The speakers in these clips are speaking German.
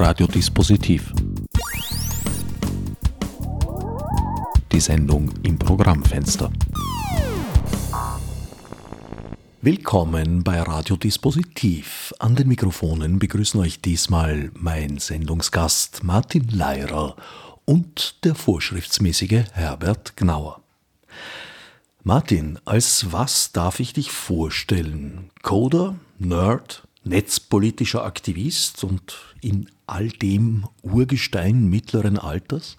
Radiodispositiv. Die Sendung im Programmfenster. Willkommen bei Radiodispositiv. An den Mikrofonen begrüßen euch diesmal mein Sendungsgast Martin Leirer und der vorschriftsmäßige Herbert Gnauer. Martin, als was darf ich dich vorstellen? Coder, Nerd, netzpolitischer Aktivist und in all dem Urgestein mittleren Alters?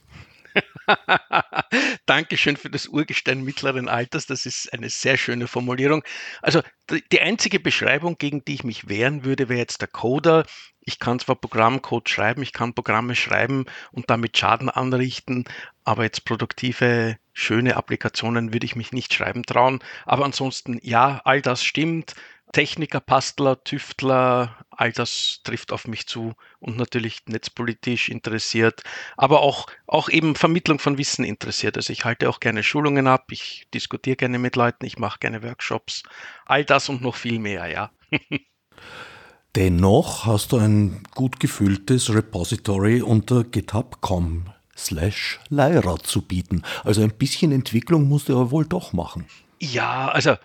Dankeschön für das Urgestein mittleren Alters. Das ist eine sehr schöne Formulierung. Also die einzige Beschreibung, gegen die ich mich wehren würde, wäre jetzt der Coder. Ich kann zwar Programmcode schreiben, ich kann Programme schreiben und damit Schaden anrichten, aber jetzt produktive, schöne Applikationen würde ich mich nicht schreiben trauen. Aber ansonsten, ja, all das stimmt. Techniker, Pastler, Tüftler, all das trifft auf mich zu und natürlich netzpolitisch interessiert, aber auch, auch eben Vermittlung von Wissen interessiert. Also ich halte auch gerne Schulungen ab, ich diskutiere gerne mit Leuten, ich mache gerne Workshops, all das und noch viel mehr, ja. Dennoch hast du ein gut gefülltes Repository unter github.com slash Lyra zu bieten. Also ein bisschen Entwicklung musst du aber wohl doch machen. Ja, also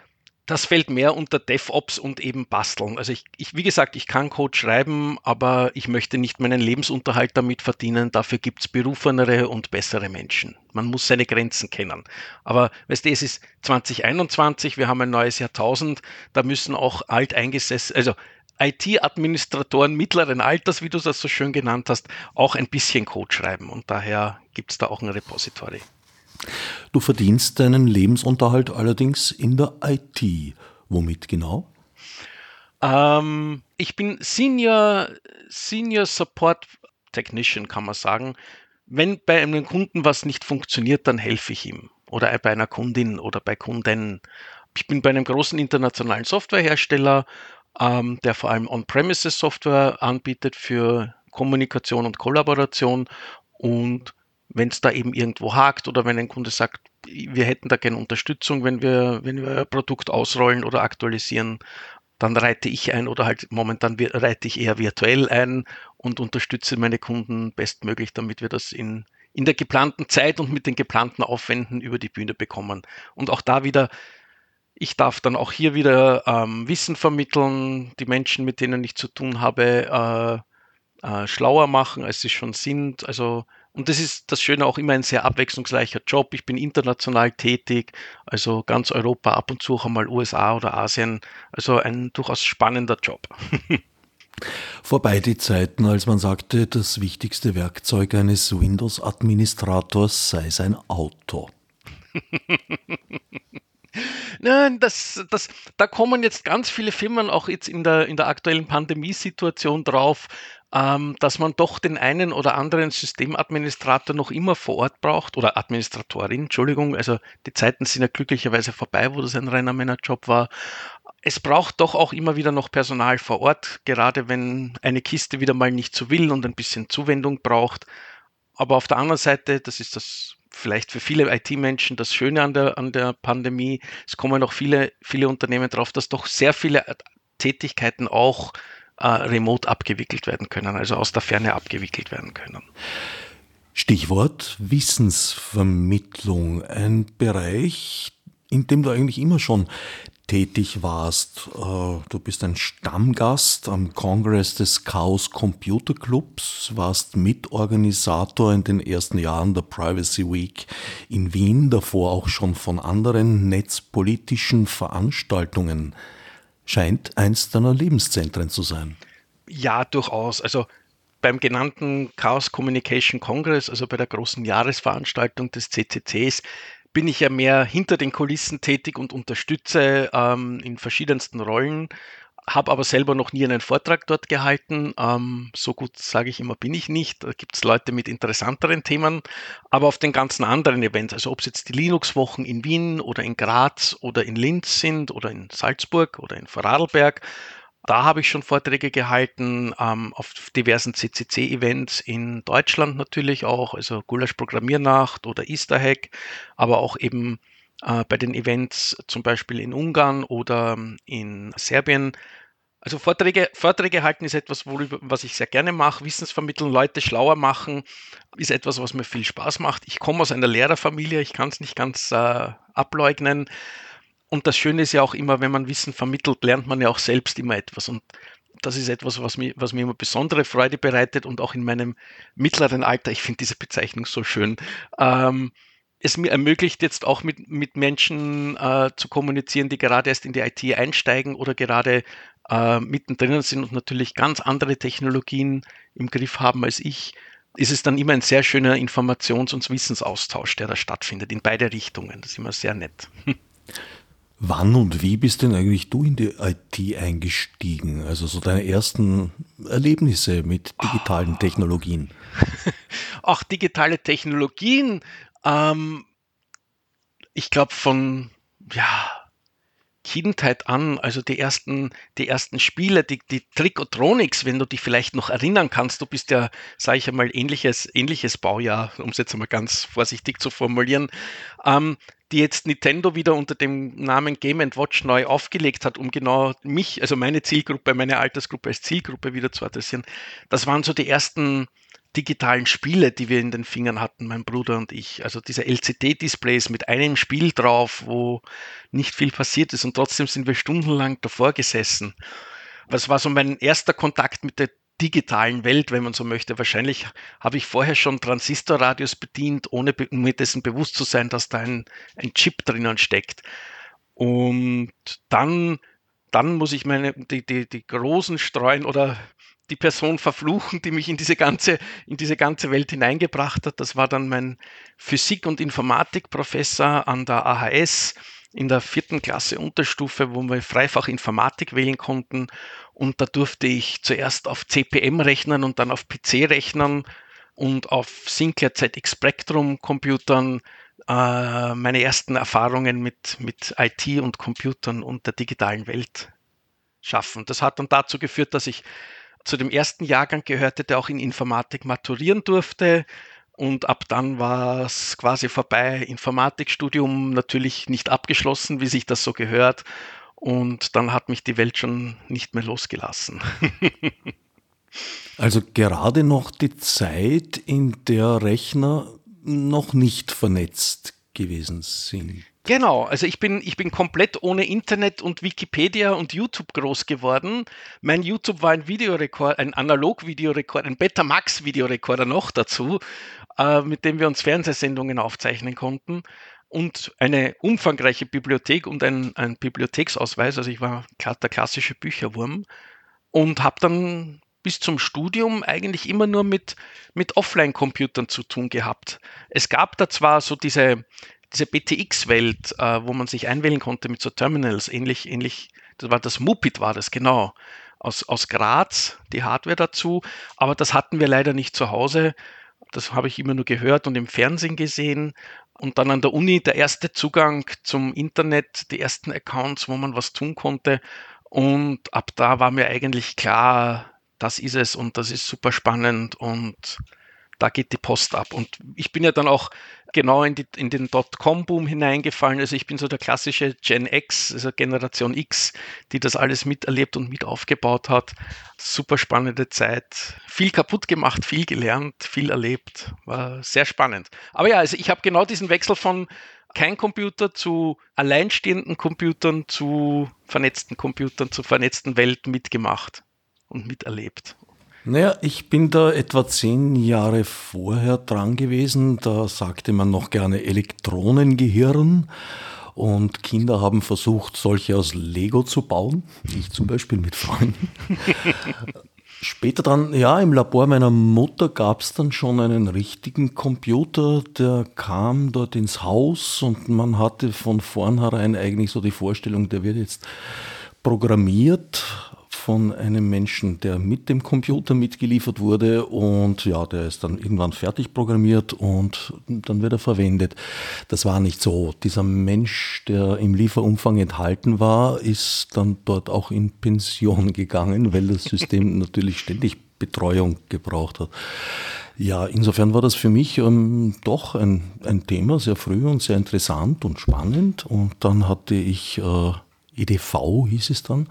das fällt mehr unter DevOps und eben Basteln. Also ich, ich, wie gesagt, ich kann Code schreiben, aber ich möchte nicht meinen Lebensunterhalt damit verdienen. Dafür gibt es berufenere und bessere Menschen. Man muss seine Grenzen kennen. Aber weißt du, es ist 2021, wir haben ein neues Jahrtausend, da müssen auch alteingesessen, also IT-Administratoren mittleren Alters, wie du das so schön genannt hast, auch ein bisschen Code schreiben. Und daher gibt es da auch ein Repository. Du verdienst deinen Lebensunterhalt allerdings in der IT. Womit genau? Ähm, ich bin Senior, Senior Support Technician, kann man sagen. Wenn bei einem Kunden was nicht funktioniert, dann helfe ich ihm. Oder bei einer Kundin oder bei Kunden. Ich bin bei einem großen internationalen Softwarehersteller, ähm, der vor allem On-Premises Software anbietet für Kommunikation und Kollaboration. Und wenn es da eben irgendwo hakt oder wenn ein Kunde sagt, wir hätten da gerne Unterstützung, wenn wir, wenn wir ein Produkt ausrollen oder aktualisieren, dann reite ich ein oder halt momentan reite ich eher virtuell ein und unterstütze meine Kunden bestmöglich, damit wir das in, in der geplanten Zeit und mit den geplanten Aufwänden über die Bühne bekommen. Und auch da wieder, ich darf dann auch hier wieder ähm, Wissen vermitteln, die Menschen, mit denen ich zu tun habe, äh, äh, schlauer machen, als sie schon sind. Also und das ist das Schöne auch immer ein sehr abwechslungsreicher Job. Ich bin international tätig, also ganz Europa, ab und zu auch einmal USA oder Asien. Also ein durchaus spannender Job. Vorbei die Zeiten, als man sagte, das wichtigste Werkzeug eines Windows-Administrators sei sein Auto. Nein, das, das, da kommen jetzt ganz viele Firmen auch jetzt in der, in der aktuellen Pandemiesituation drauf, dass man doch den einen oder anderen Systemadministrator noch immer vor Ort braucht oder Administratorin, Entschuldigung. Also die Zeiten sind ja glücklicherweise vorbei, wo das ein reiner Männerjob war. Es braucht doch auch immer wieder noch Personal vor Ort, gerade wenn eine Kiste wieder mal nicht so will und ein bisschen Zuwendung braucht. Aber auf der anderen Seite, das ist das vielleicht für viele IT-Menschen das Schöne an der, an der Pandemie, es kommen auch viele, viele Unternehmen drauf, dass doch sehr viele Tätigkeiten auch äh, remote abgewickelt werden können, also aus der Ferne abgewickelt werden können. Stichwort Wissensvermittlung, ein Bereich, in dem du eigentlich immer schon tätig warst. Äh, du bist ein Stammgast am Kongress des Chaos Computer Clubs, warst Mitorganisator in den ersten Jahren der Privacy Week in Wien, davor auch schon von anderen netzpolitischen Veranstaltungen scheint eins deiner Lebenszentren zu sein. Ja, durchaus. Also beim genannten Chaos Communication Congress, also bei der großen Jahresveranstaltung des CCCs, bin ich ja mehr hinter den Kulissen tätig und unterstütze ähm, in verschiedensten Rollen habe aber selber noch nie einen Vortrag dort gehalten. Ähm, so gut sage ich immer, bin ich nicht. Da gibt es Leute mit interessanteren Themen. Aber auf den ganzen anderen Events, also ob es jetzt die Linux-Wochen in Wien oder in Graz oder in Linz sind oder in Salzburg oder in Vorarlberg, da habe ich schon Vorträge gehalten ähm, auf diversen CCC-Events in Deutschland natürlich auch, also Gulasch Programmiernacht oder Easter Hack, aber auch eben bei den Events zum Beispiel in Ungarn oder in Serbien Also Vorträge, Vorträge halten ist etwas, worüber, was ich sehr gerne mache. Wissensvermitteln, Leute schlauer machen, ist etwas, was mir viel Spaß macht. Ich komme aus einer Lehrerfamilie, ich kann es nicht ganz äh, ableugnen. Und das Schöne ist ja auch immer, wenn man Wissen vermittelt, lernt man ja auch selbst immer etwas. Und das ist etwas, was mir, was mir immer besondere Freude bereitet und auch in meinem mittleren Alter, ich finde diese Bezeichnung so schön, ähm, es mir ermöglicht jetzt auch mit, mit Menschen äh, zu kommunizieren, die gerade erst in die IT einsteigen oder gerade äh, mittendrin sind und natürlich ganz andere Technologien im Griff haben als ich, ist es dann immer ein sehr schöner Informations- und Wissensaustausch, der da stattfindet, in beide Richtungen. Das ist immer sehr nett. Wann und wie bist denn eigentlich du in die IT eingestiegen? Also so deine ersten Erlebnisse mit digitalen oh. Technologien? Auch digitale Technologien. Ähm, ich glaube von, ja, Kindheit an, also die ersten, die ersten Spiele, die, die Trikotronics, wenn du dich vielleicht noch erinnern kannst, du bist ja, sage ich einmal, ähnliches, ähnliches Baujahr, um es jetzt einmal ganz vorsichtig zu formulieren, ähm, die jetzt Nintendo wieder unter dem Namen Game Watch neu aufgelegt hat, um genau mich, also meine Zielgruppe, meine Altersgruppe als Zielgruppe wieder zu adressieren. Das waren so die ersten digitalen Spiele, die wir in den Fingern hatten, mein Bruder und ich. Also diese LCD-Displays mit einem Spiel drauf, wo nicht viel passiert ist und trotzdem sind wir stundenlang davor gesessen. Was war so mein erster Kontakt mit der digitalen Welt, wenn man so möchte. Wahrscheinlich habe ich vorher schon Transistorradios bedient, ohne mir dessen bewusst zu sein, dass da ein, ein Chip drinnen steckt. Und dann, dann muss ich meine, die, die, die großen streuen oder die Person verfluchen, die mich in diese ganze, in diese ganze Welt hineingebracht hat. Das war dann mein Physik- und Informatikprofessor an der AHS in der vierten Klasse Unterstufe, wo wir Freifach Informatik wählen konnten. Und da durfte ich zuerst auf CPM rechnen und dann auf PC rechnen und auf Sinclair ZX Spectrum Computern äh, meine ersten Erfahrungen mit, mit IT und Computern und der digitalen Welt schaffen. Das hat dann dazu geführt, dass ich zu dem ersten Jahrgang gehörte, der auch in Informatik maturieren durfte. Und ab dann war es quasi vorbei. Informatikstudium natürlich nicht abgeschlossen, wie sich das so gehört. Und dann hat mich die Welt schon nicht mehr losgelassen. also gerade noch die Zeit, in der Rechner noch nicht vernetzt gewesen sind. Genau, also ich bin, ich bin komplett ohne Internet und Wikipedia und YouTube groß geworden. Mein YouTube war ein Videorekord, ein Analog-Videorekord, ein Betamax-Videorekorder noch dazu, äh, mit dem wir uns Fernsehsendungen aufzeichnen konnten und eine umfangreiche Bibliothek und ein, ein Bibliotheksausweis. Also ich war der klassische Bücherwurm und habe dann bis zum Studium eigentlich immer nur mit, mit Offline-Computern zu tun gehabt. Es gab da zwar so diese, diese BTX-Welt, äh, wo man sich einwählen konnte mit so Terminals, ähnlich, ähnlich, das war das Mupit war das, genau, aus, aus Graz, die Hardware dazu, aber das hatten wir leider nicht zu Hause. Das habe ich immer nur gehört und im Fernsehen gesehen. Und dann an der Uni der erste Zugang zum Internet, die ersten Accounts, wo man was tun konnte. Und ab da war mir eigentlich klar, das ist es und das ist super spannend und da geht die Post ab. Und ich bin ja dann auch genau in, die, in den Dotcom-Boom hineingefallen. Also ich bin so der klassische Gen X, also Generation X, die das alles miterlebt und mit aufgebaut hat. Super spannende Zeit. Viel kaputt gemacht, viel gelernt, viel erlebt. War sehr spannend. Aber ja, also ich habe genau diesen Wechsel von kein Computer zu alleinstehenden Computern, zu vernetzten Computern, zu vernetzten Welt mitgemacht und miterlebt. Naja, ich bin da etwa zehn Jahre vorher dran gewesen. Da sagte man noch gerne Elektronengehirn. Und Kinder haben versucht, solche aus Lego zu bauen. Ich zum Beispiel mit Freunden. Später dann, ja, im Labor meiner Mutter gab es dann schon einen richtigen Computer, der kam dort ins Haus und man hatte von vornherein eigentlich so die Vorstellung, der wird jetzt programmiert von einem Menschen, der mit dem Computer mitgeliefert wurde und ja, der ist dann irgendwann fertig programmiert und dann wird er verwendet. Das war nicht so. Dieser Mensch, der im Lieferumfang enthalten war, ist dann dort auch in Pension gegangen, weil das System natürlich ständig Betreuung gebraucht hat. Ja, insofern war das für mich ähm, doch ein, ein Thema, sehr früh und sehr interessant und spannend. Und dann hatte ich äh, EDV, hieß es dann,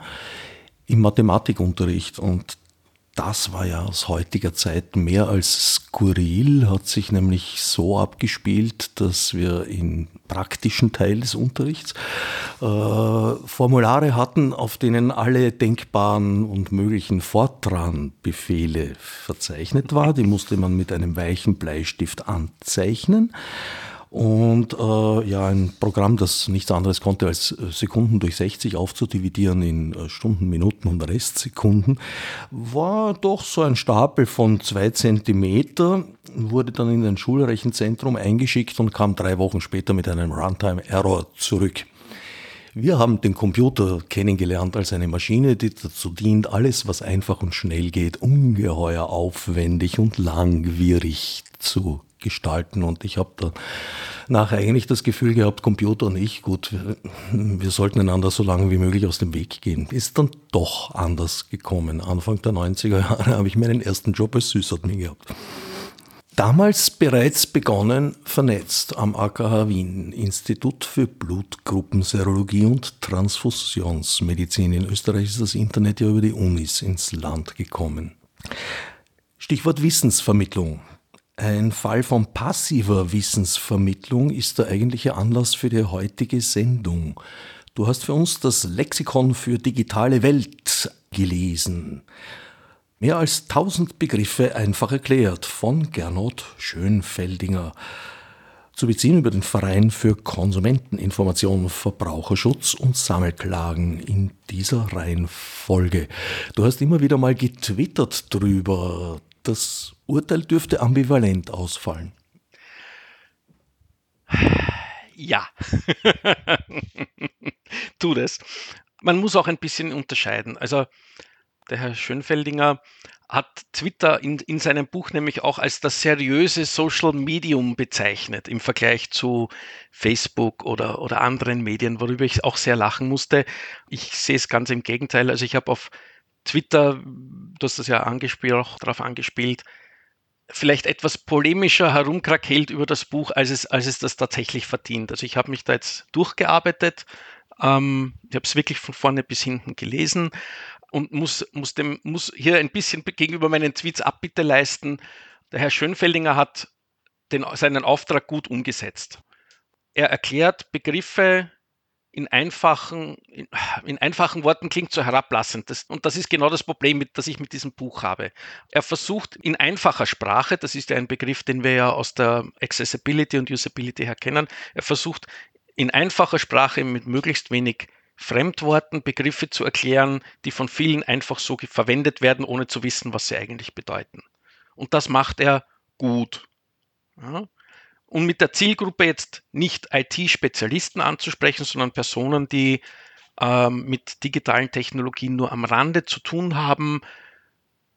im Mathematikunterricht und das war ja aus heutiger Zeit mehr als skurril, hat sich nämlich so abgespielt, dass wir im praktischen Teil des Unterrichts äh, Formulare hatten, auf denen alle denkbaren und möglichen Fortran-Befehle verzeichnet waren. Die musste man mit einem weichen Bleistift anzeichnen. Und äh, ja, ein Programm, das nichts anderes konnte, als äh, Sekunden durch 60 aufzudividieren in äh, Stunden, Minuten und Restsekunden, war doch so ein Stapel von zwei Zentimeter, wurde dann in ein Schulrechenzentrum eingeschickt und kam drei Wochen später mit einem Runtime-Error zurück. Wir haben den Computer kennengelernt als eine Maschine, die dazu dient, alles, was einfach und schnell geht, ungeheuer aufwendig und langwierig zu gestalten. Und ich habe da nachher eigentlich das Gefühl gehabt, Computer und ich, gut, wir, wir sollten einander so lange wie möglich aus dem Weg gehen. Ist dann doch anders gekommen. Anfang der 90er Jahre habe ich meinen ersten Job als Süßadmin gehabt. Damals bereits begonnen, vernetzt am AKH Wien, Institut für Blutgruppenserologie und Transfusionsmedizin. In Österreich ist das Internet ja über die Unis ins Land gekommen. Stichwort Wissensvermittlung. Ein Fall von passiver Wissensvermittlung ist der eigentliche Anlass für die heutige Sendung. Du hast für uns das Lexikon für digitale Welt gelesen. Mehr als tausend Begriffe einfach erklärt von Gernot Schönfeldinger. Zu beziehen über den Verein für Konsumenteninformation, Verbraucherschutz und Sammelklagen in dieser Reihenfolge. Du hast immer wieder mal getwittert drüber. Das Urteil dürfte ambivalent ausfallen. Ja, tu das. Man muss auch ein bisschen unterscheiden. Also der Herr Schönfeldinger hat Twitter in, in seinem Buch nämlich auch als das seriöse Social Medium bezeichnet im Vergleich zu Facebook oder, oder anderen Medien, worüber ich auch sehr lachen musste. Ich sehe es ganz im Gegenteil. Also ich habe auf Twitter, du hast das ja angespielt, auch darauf angespielt, vielleicht etwas polemischer herumkrakelt über das Buch, als es, als es das tatsächlich verdient. Also ich habe mich da jetzt durchgearbeitet, ähm, ich habe es wirklich von vorne bis hinten gelesen und muss, muss, dem, muss hier ein bisschen gegenüber meinen Tweets Abbitte leisten. Der Herr Schönfeldinger hat den, seinen Auftrag gut umgesetzt. Er erklärt Begriffe, in einfachen, in, in, einfachen Worten klingt so herablassend. Das, und das ist genau das Problem, mit, das ich mit diesem Buch habe. Er versucht in einfacher Sprache, das ist ja ein Begriff, den wir ja aus der Accessibility und Usability her kennen, er versucht in einfacher Sprache mit möglichst wenig Fremdworten Begriffe zu erklären, die von vielen einfach so verwendet werden, ohne zu wissen, was sie eigentlich bedeuten. Und das macht er gut. Ja? Und mit der Zielgruppe jetzt nicht IT-Spezialisten anzusprechen, sondern Personen, die ähm, mit digitalen Technologien nur am Rande zu tun haben,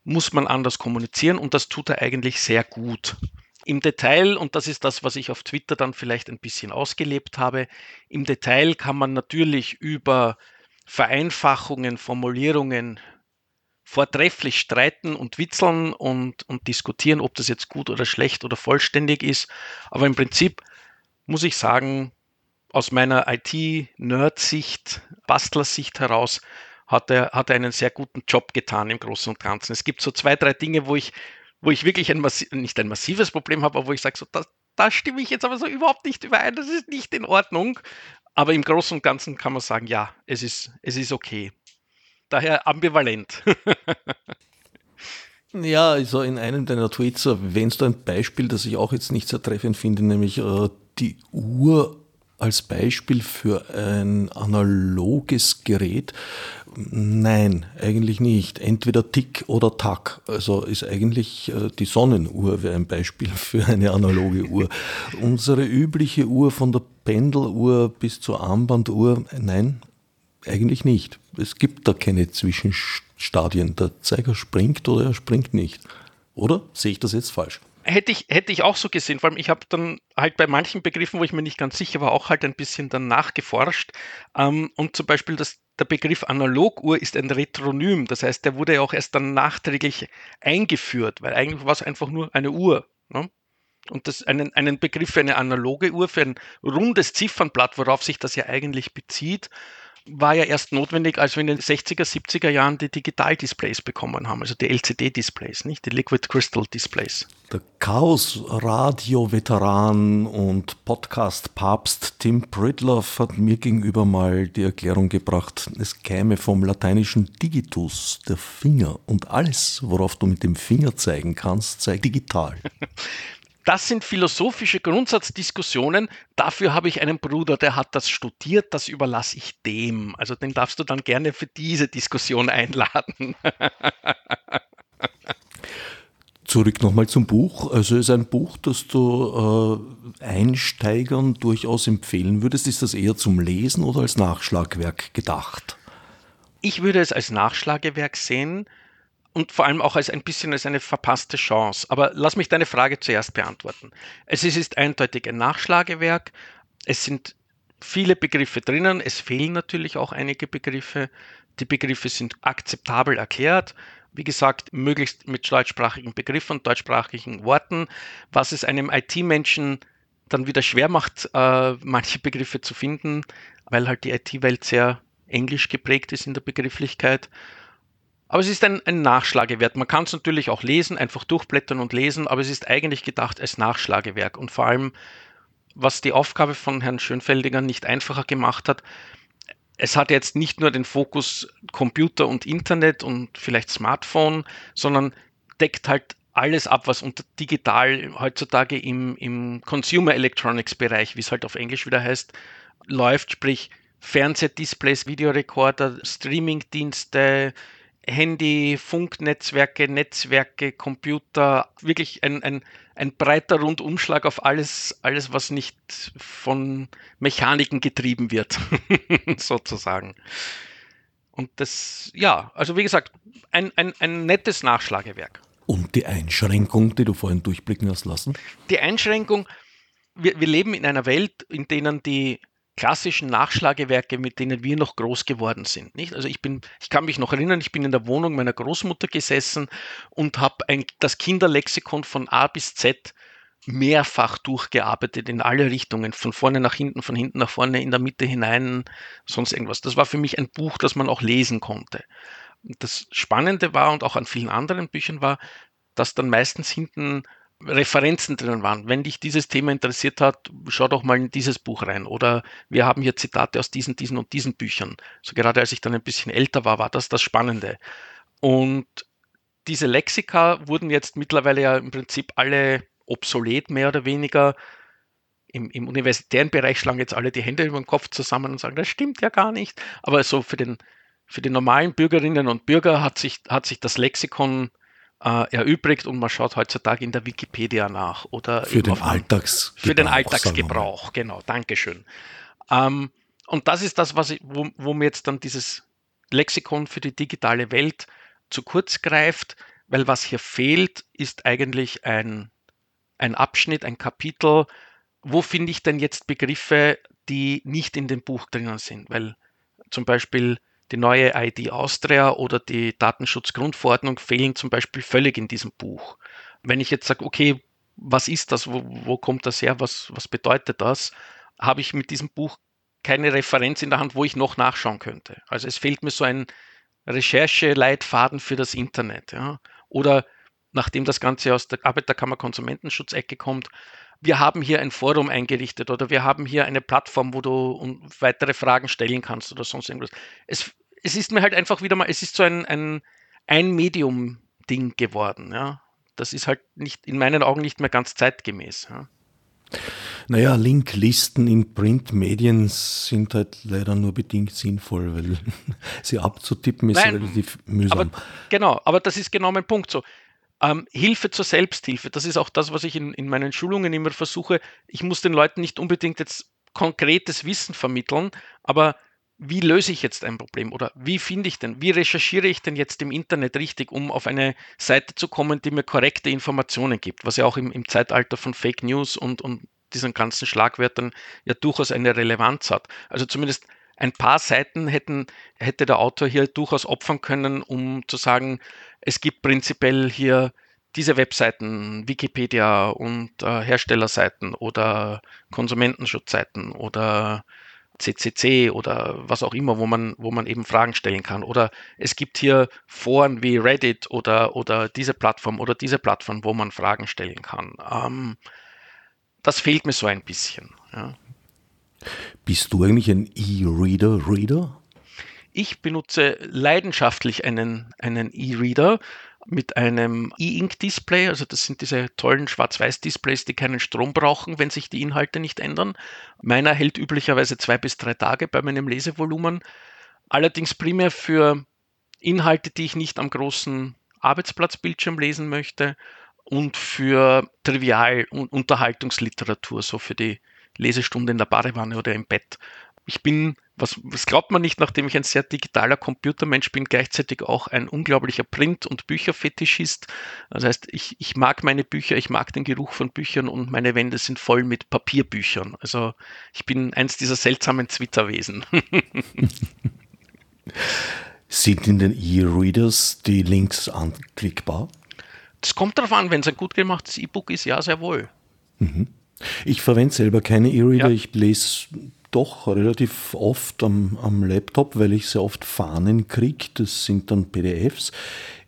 muss man anders kommunizieren und das tut er eigentlich sehr gut. Im Detail, und das ist das, was ich auf Twitter dann vielleicht ein bisschen ausgelebt habe, im Detail kann man natürlich über Vereinfachungen, Formulierungen, vortrefflich streiten und witzeln und, und diskutieren, ob das jetzt gut oder schlecht oder vollständig ist. Aber im Prinzip muss ich sagen, aus meiner IT-Nerd-Sicht, Bastler-Sicht heraus, hat er, hat er einen sehr guten Job getan im Großen und Ganzen. Es gibt so zwei, drei Dinge, wo ich, wo ich wirklich ein nicht ein massives Problem habe, aber wo ich sage, so, da, da stimme ich jetzt aber so überhaupt nicht überein, das ist nicht in Ordnung. Aber im Großen und Ganzen kann man sagen, ja, es ist, es ist okay daher ambivalent. ja, also in einem deiner Tweets erwähnst du ein Beispiel, das ich auch jetzt nicht sehr treffend finde, nämlich äh, die Uhr als Beispiel für ein analoges Gerät. Nein, eigentlich nicht. Entweder Tick oder Tack. Also ist eigentlich äh, die Sonnenuhr wäre ein Beispiel für eine analoge Uhr. Unsere übliche Uhr von der Pendeluhr bis zur Armbanduhr, nein, eigentlich nicht. Es gibt da keine Zwischenstadien. Der Zeiger springt oder er springt nicht. Oder sehe ich das jetzt falsch? Hätte ich, hätte ich auch so gesehen. Vor allem, ich habe dann halt bei manchen Begriffen, wo ich mir nicht ganz sicher war, auch halt ein bisschen dann nachgeforscht. Ähm, und zum Beispiel das, der Begriff Analoguhr ist ein Retronym. Das heißt, der wurde ja auch erst dann nachträglich eingeführt, weil eigentlich war es einfach nur eine Uhr. Ne? Und das einen, einen Begriff für eine analoge Uhr, für ein rundes Ziffernblatt, worauf sich das ja eigentlich bezieht, war ja erst notwendig, als wir in den 60er, 70er Jahren die Digital-Displays bekommen haben, also die LCD-Displays, nicht die Liquid Crystal Displays. Der Chaos-Radio-Veteran und Podcast-Papst Tim Pridloff hat mir gegenüber mal die Erklärung gebracht, es käme vom lateinischen Digitus, der Finger, und alles, worauf du mit dem Finger zeigen kannst, sei digital. Das sind philosophische Grundsatzdiskussionen. Dafür habe ich einen Bruder, der hat das studiert, das überlasse ich dem. Also den darfst du dann gerne für diese Diskussion einladen. Zurück nochmal zum Buch. Also ist ein Buch, das du äh, Einsteigern durchaus empfehlen würdest. Ist das eher zum Lesen oder als Nachschlagwerk gedacht? Ich würde es als Nachschlagewerk sehen und vor allem auch als ein bisschen als eine verpasste Chance. Aber lass mich deine Frage zuerst beantworten. Es ist, ist eindeutig ein Nachschlagewerk. Es sind viele Begriffe drinnen. Es fehlen natürlich auch einige Begriffe. Die Begriffe sind akzeptabel erklärt. Wie gesagt, möglichst mit deutschsprachigen Begriffen und deutschsprachigen Worten, was es einem IT-Menschen dann wieder schwer macht, äh, manche Begriffe zu finden, weil halt die IT-Welt sehr englisch geprägt ist in der Begrifflichkeit. Aber es ist ein, ein Nachschlagewert. Man kann es natürlich auch lesen, einfach durchblättern und lesen, aber es ist eigentlich gedacht als Nachschlagewerk. Und vor allem, was die Aufgabe von Herrn Schönfeldiger nicht einfacher gemacht hat, es hat jetzt nicht nur den Fokus Computer und Internet und vielleicht Smartphone, sondern deckt halt alles ab, was unter digital heutzutage im, im Consumer Electronics Bereich, wie es halt auf Englisch wieder heißt, läuft, sprich Fernsehdisplays, Videorekorder, Streamingdienste, Handy, Funknetzwerke, Netzwerke, Computer, wirklich ein, ein, ein breiter Rundumschlag auf alles, alles, was nicht von Mechaniken getrieben wird, sozusagen. Und das, ja, also wie gesagt, ein, ein, ein nettes Nachschlagewerk. Und die Einschränkung, die du vorhin durchblicken hast lassen? Die Einschränkung, wir, wir leben in einer Welt, in denen die klassischen Nachschlagewerke, mit denen wir noch groß geworden sind. Nicht? Also ich bin, ich kann mich noch erinnern, ich bin in der Wohnung meiner Großmutter gesessen und habe das Kinderlexikon von A bis Z mehrfach durchgearbeitet in alle Richtungen, von vorne nach hinten, von hinten nach vorne, in der Mitte hinein, sonst irgendwas. Das war für mich ein Buch, das man auch lesen konnte. Das Spannende war und auch an vielen anderen Büchern war, dass dann meistens hinten Referenzen drinnen waren. Wenn dich dieses Thema interessiert hat, schau doch mal in dieses Buch rein. Oder wir haben hier Zitate aus diesen, diesen und diesen Büchern. So gerade als ich dann ein bisschen älter war, war das das Spannende. Und diese Lexika wurden jetzt mittlerweile ja im Prinzip alle obsolet, mehr oder weniger. Im, Im, universitären Bereich schlagen jetzt alle die Hände über den Kopf zusammen und sagen, das stimmt ja gar nicht. Aber so für den, für die normalen Bürgerinnen und Bürger hat sich, hat sich das Lexikon äh, erübrigt und man schaut heutzutage in der Wikipedia nach. Oder für den Alltagsgebrauch. Für den Alltagsgebrauch, genau, Dankeschön. Ähm, und das ist das, was ich, wo, wo mir jetzt dann dieses Lexikon für die digitale Welt zu kurz greift, weil was hier fehlt, ist eigentlich ein, ein Abschnitt, ein Kapitel, wo finde ich denn jetzt Begriffe, die nicht in dem Buch drinnen sind, weil zum Beispiel die neue ID Austria oder die Datenschutzgrundverordnung fehlen zum Beispiel völlig in diesem Buch. Wenn ich jetzt sage, okay, was ist das, wo, wo kommt das her, was, was bedeutet das, habe ich mit diesem Buch keine Referenz in der Hand, wo ich noch nachschauen könnte. Also es fehlt mir so ein Rechercheleitfaden für das Internet. Ja. Oder nachdem das Ganze aus der Arbeiterkammer Konsumentenschutzecke kommt, wir haben hier ein Forum eingerichtet oder wir haben hier eine Plattform, wo du weitere Fragen stellen kannst oder sonst irgendwas. Es, es ist mir halt einfach wieder mal, es ist so ein, ein, ein Medium-Ding geworden. Ja. Das ist halt nicht in meinen Augen nicht mehr ganz zeitgemäß. Ja. Naja, Linklisten in Printmedien sind halt leider nur bedingt sinnvoll, weil sie abzutippen ist Nein, relativ mühsam. Aber, genau, aber das ist genau mein Punkt so. Ähm, Hilfe zur Selbsthilfe, das ist auch das, was ich in, in meinen Schulungen immer versuche. Ich muss den Leuten nicht unbedingt jetzt konkretes Wissen vermitteln, aber wie löse ich jetzt ein Problem oder wie finde ich denn, wie recherchiere ich denn jetzt im Internet richtig, um auf eine Seite zu kommen, die mir korrekte Informationen gibt, was ja auch im, im Zeitalter von Fake News und, und diesen ganzen Schlagwörtern ja durchaus eine Relevanz hat. Also zumindest ein paar Seiten hätten, hätte der Autor hier durchaus opfern können, um zu sagen, es gibt prinzipiell hier diese Webseiten, Wikipedia und äh, Herstellerseiten oder Konsumentenschutzseiten oder CCC oder was auch immer, wo man, wo man eben Fragen stellen kann. Oder es gibt hier Foren wie Reddit oder, oder diese Plattform oder diese Plattform, wo man Fragen stellen kann. Ähm, das fehlt mir so ein bisschen. Ja. Bist du eigentlich ein E-Reader-Reader? Ich benutze leidenschaftlich einen, einen E-Reader mit einem E-Ink-Display. Also das sind diese tollen Schwarz-Weiß-Displays, die keinen Strom brauchen, wenn sich die Inhalte nicht ändern. Meiner hält üblicherweise zwei bis drei Tage bei meinem Lesevolumen. Allerdings primär für Inhalte, die ich nicht am großen Arbeitsplatzbildschirm lesen möchte und für Trivial- und Unterhaltungsliteratur, so für die Lesestunde in der Badewanne oder im Bett. Ich bin, was, was glaubt man nicht, nachdem ich ein sehr digitaler Computermensch bin, gleichzeitig auch ein unglaublicher Print- und Bücherfetischist. Das heißt, ich, ich mag meine Bücher, ich mag den Geruch von Büchern und meine Wände sind voll mit Papierbüchern. Also ich bin eins dieser seltsamen Twitterwesen. Sind in den E-Readers die Links anklickbar? Das kommt darauf an, wenn es ein gut gemachtes E-Book ist, ja, sehr wohl. Mhm. Ich verwende selber keine E-Reader, ja. ich lese doch relativ oft am, am Laptop, weil ich sehr oft Fahnen kriege. Das sind dann PDFs,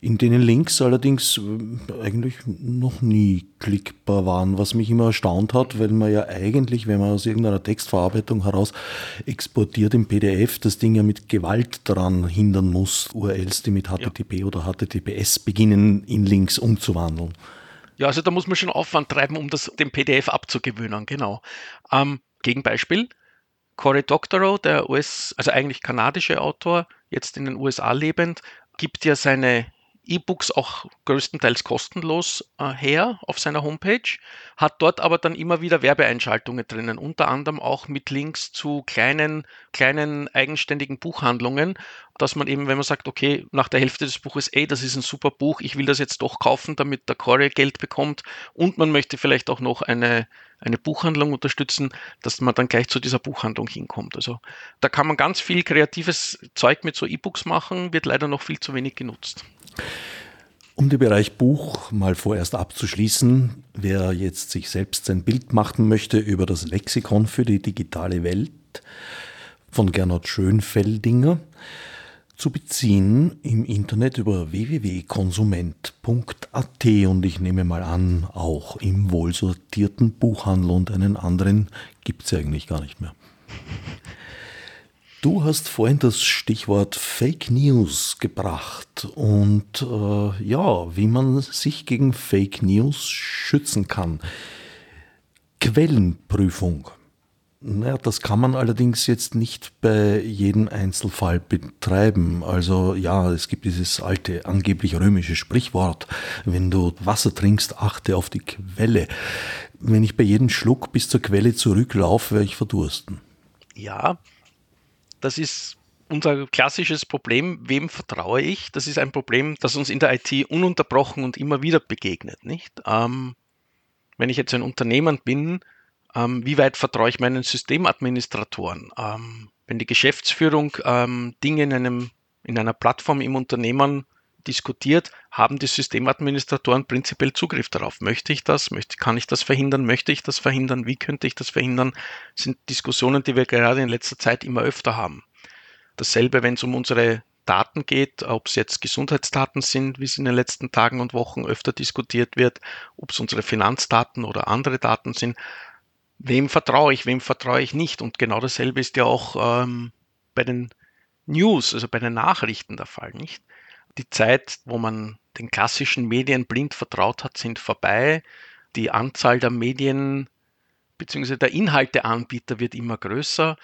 in denen Links allerdings äh, eigentlich noch nie klickbar waren, was mich immer erstaunt hat, weil man ja eigentlich, wenn man aus irgendeiner Textverarbeitung heraus exportiert im PDF, das Ding ja mit Gewalt daran hindern muss, URLs, die mit HTTP ja. oder HTTPS beginnen, in Links umzuwandeln. Ja, also da muss man schon Aufwand treiben, um das dem PDF abzugewöhnen, genau. Ähm, Gegenbeispiel, Cory Doctorow, der US, also eigentlich kanadische Autor, jetzt in den USA lebend, gibt ja seine E-Books auch größtenteils kostenlos äh, her auf seiner Homepage, hat dort aber dann immer wieder Werbeeinschaltungen drinnen, unter anderem auch mit Links zu kleinen, kleinen eigenständigen Buchhandlungen, dass man eben, wenn man sagt, okay, nach der Hälfte des Buches, ey, das ist ein super Buch, ich will das jetzt doch kaufen, damit der Core Geld bekommt und man möchte vielleicht auch noch eine, eine Buchhandlung unterstützen, dass man dann gleich zu dieser Buchhandlung hinkommt. Also da kann man ganz viel kreatives Zeug mit so E-Books machen, wird leider noch viel zu wenig genutzt. Um den Bereich Buch mal vorerst abzuschließen, wer jetzt sich selbst sein Bild machen möchte über das Lexikon für die digitale Welt von Gernot Schönfeldinger, zu beziehen im Internet über www.konsument.at und ich nehme mal an, auch im wohlsortierten Buchhandel und einen anderen gibt es ja eigentlich gar nicht mehr. Du hast vorhin das Stichwort Fake News gebracht und äh, ja, wie man sich gegen Fake News schützen kann. Quellenprüfung. Naja, das kann man allerdings jetzt nicht bei jedem Einzelfall betreiben. Also ja, es gibt dieses alte, angeblich römische Sprichwort, wenn du Wasser trinkst, achte auf die Quelle. Wenn ich bei jedem Schluck bis zur Quelle zurücklaufe, werde ich verdursten. Ja, das ist unser klassisches Problem, wem vertraue ich? Das ist ein Problem, das uns in der IT ununterbrochen und immer wieder begegnet, nicht? Ähm, wenn ich jetzt ein Unternehmen bin, ähm, wie weit vertraue ich meinen Systemadministratoren? Ähm, wenn die Geschäftsführung ähm, Dinge in, einem, in einer Plattform im Unternehmen diskutiert, haben die Systemadministratoren prinzipiell Zugriff darauf. Möchte ich das? Möchte, kann ich das verhindern? Möchte ich das verhindern? Wie könnte ich das verhindern? Das sind Diskussionen, die wir gerade in letzter Zeit immer öfter haben. Dasselbe, wenn es um unsere Daten geht, ob es jetzt Gesundheitsdaten sind, wie es in den letzten Tagen und Wochen öfter diskutiert wird, ob es unsere Finanzdaten oder andere Daten sind. Wem vertraue ich, wem vertraue ich nicht? Und genau dasselbe ist ja auch ähm, bei den News, also bei den Nachrichten der Fall, nicht? Die Zeit, wo man den klassischen Medien blind vertraut hat, sind vorbei. Die Anzahl der Medien bzw. der Inhalteanbieter wird immer größer.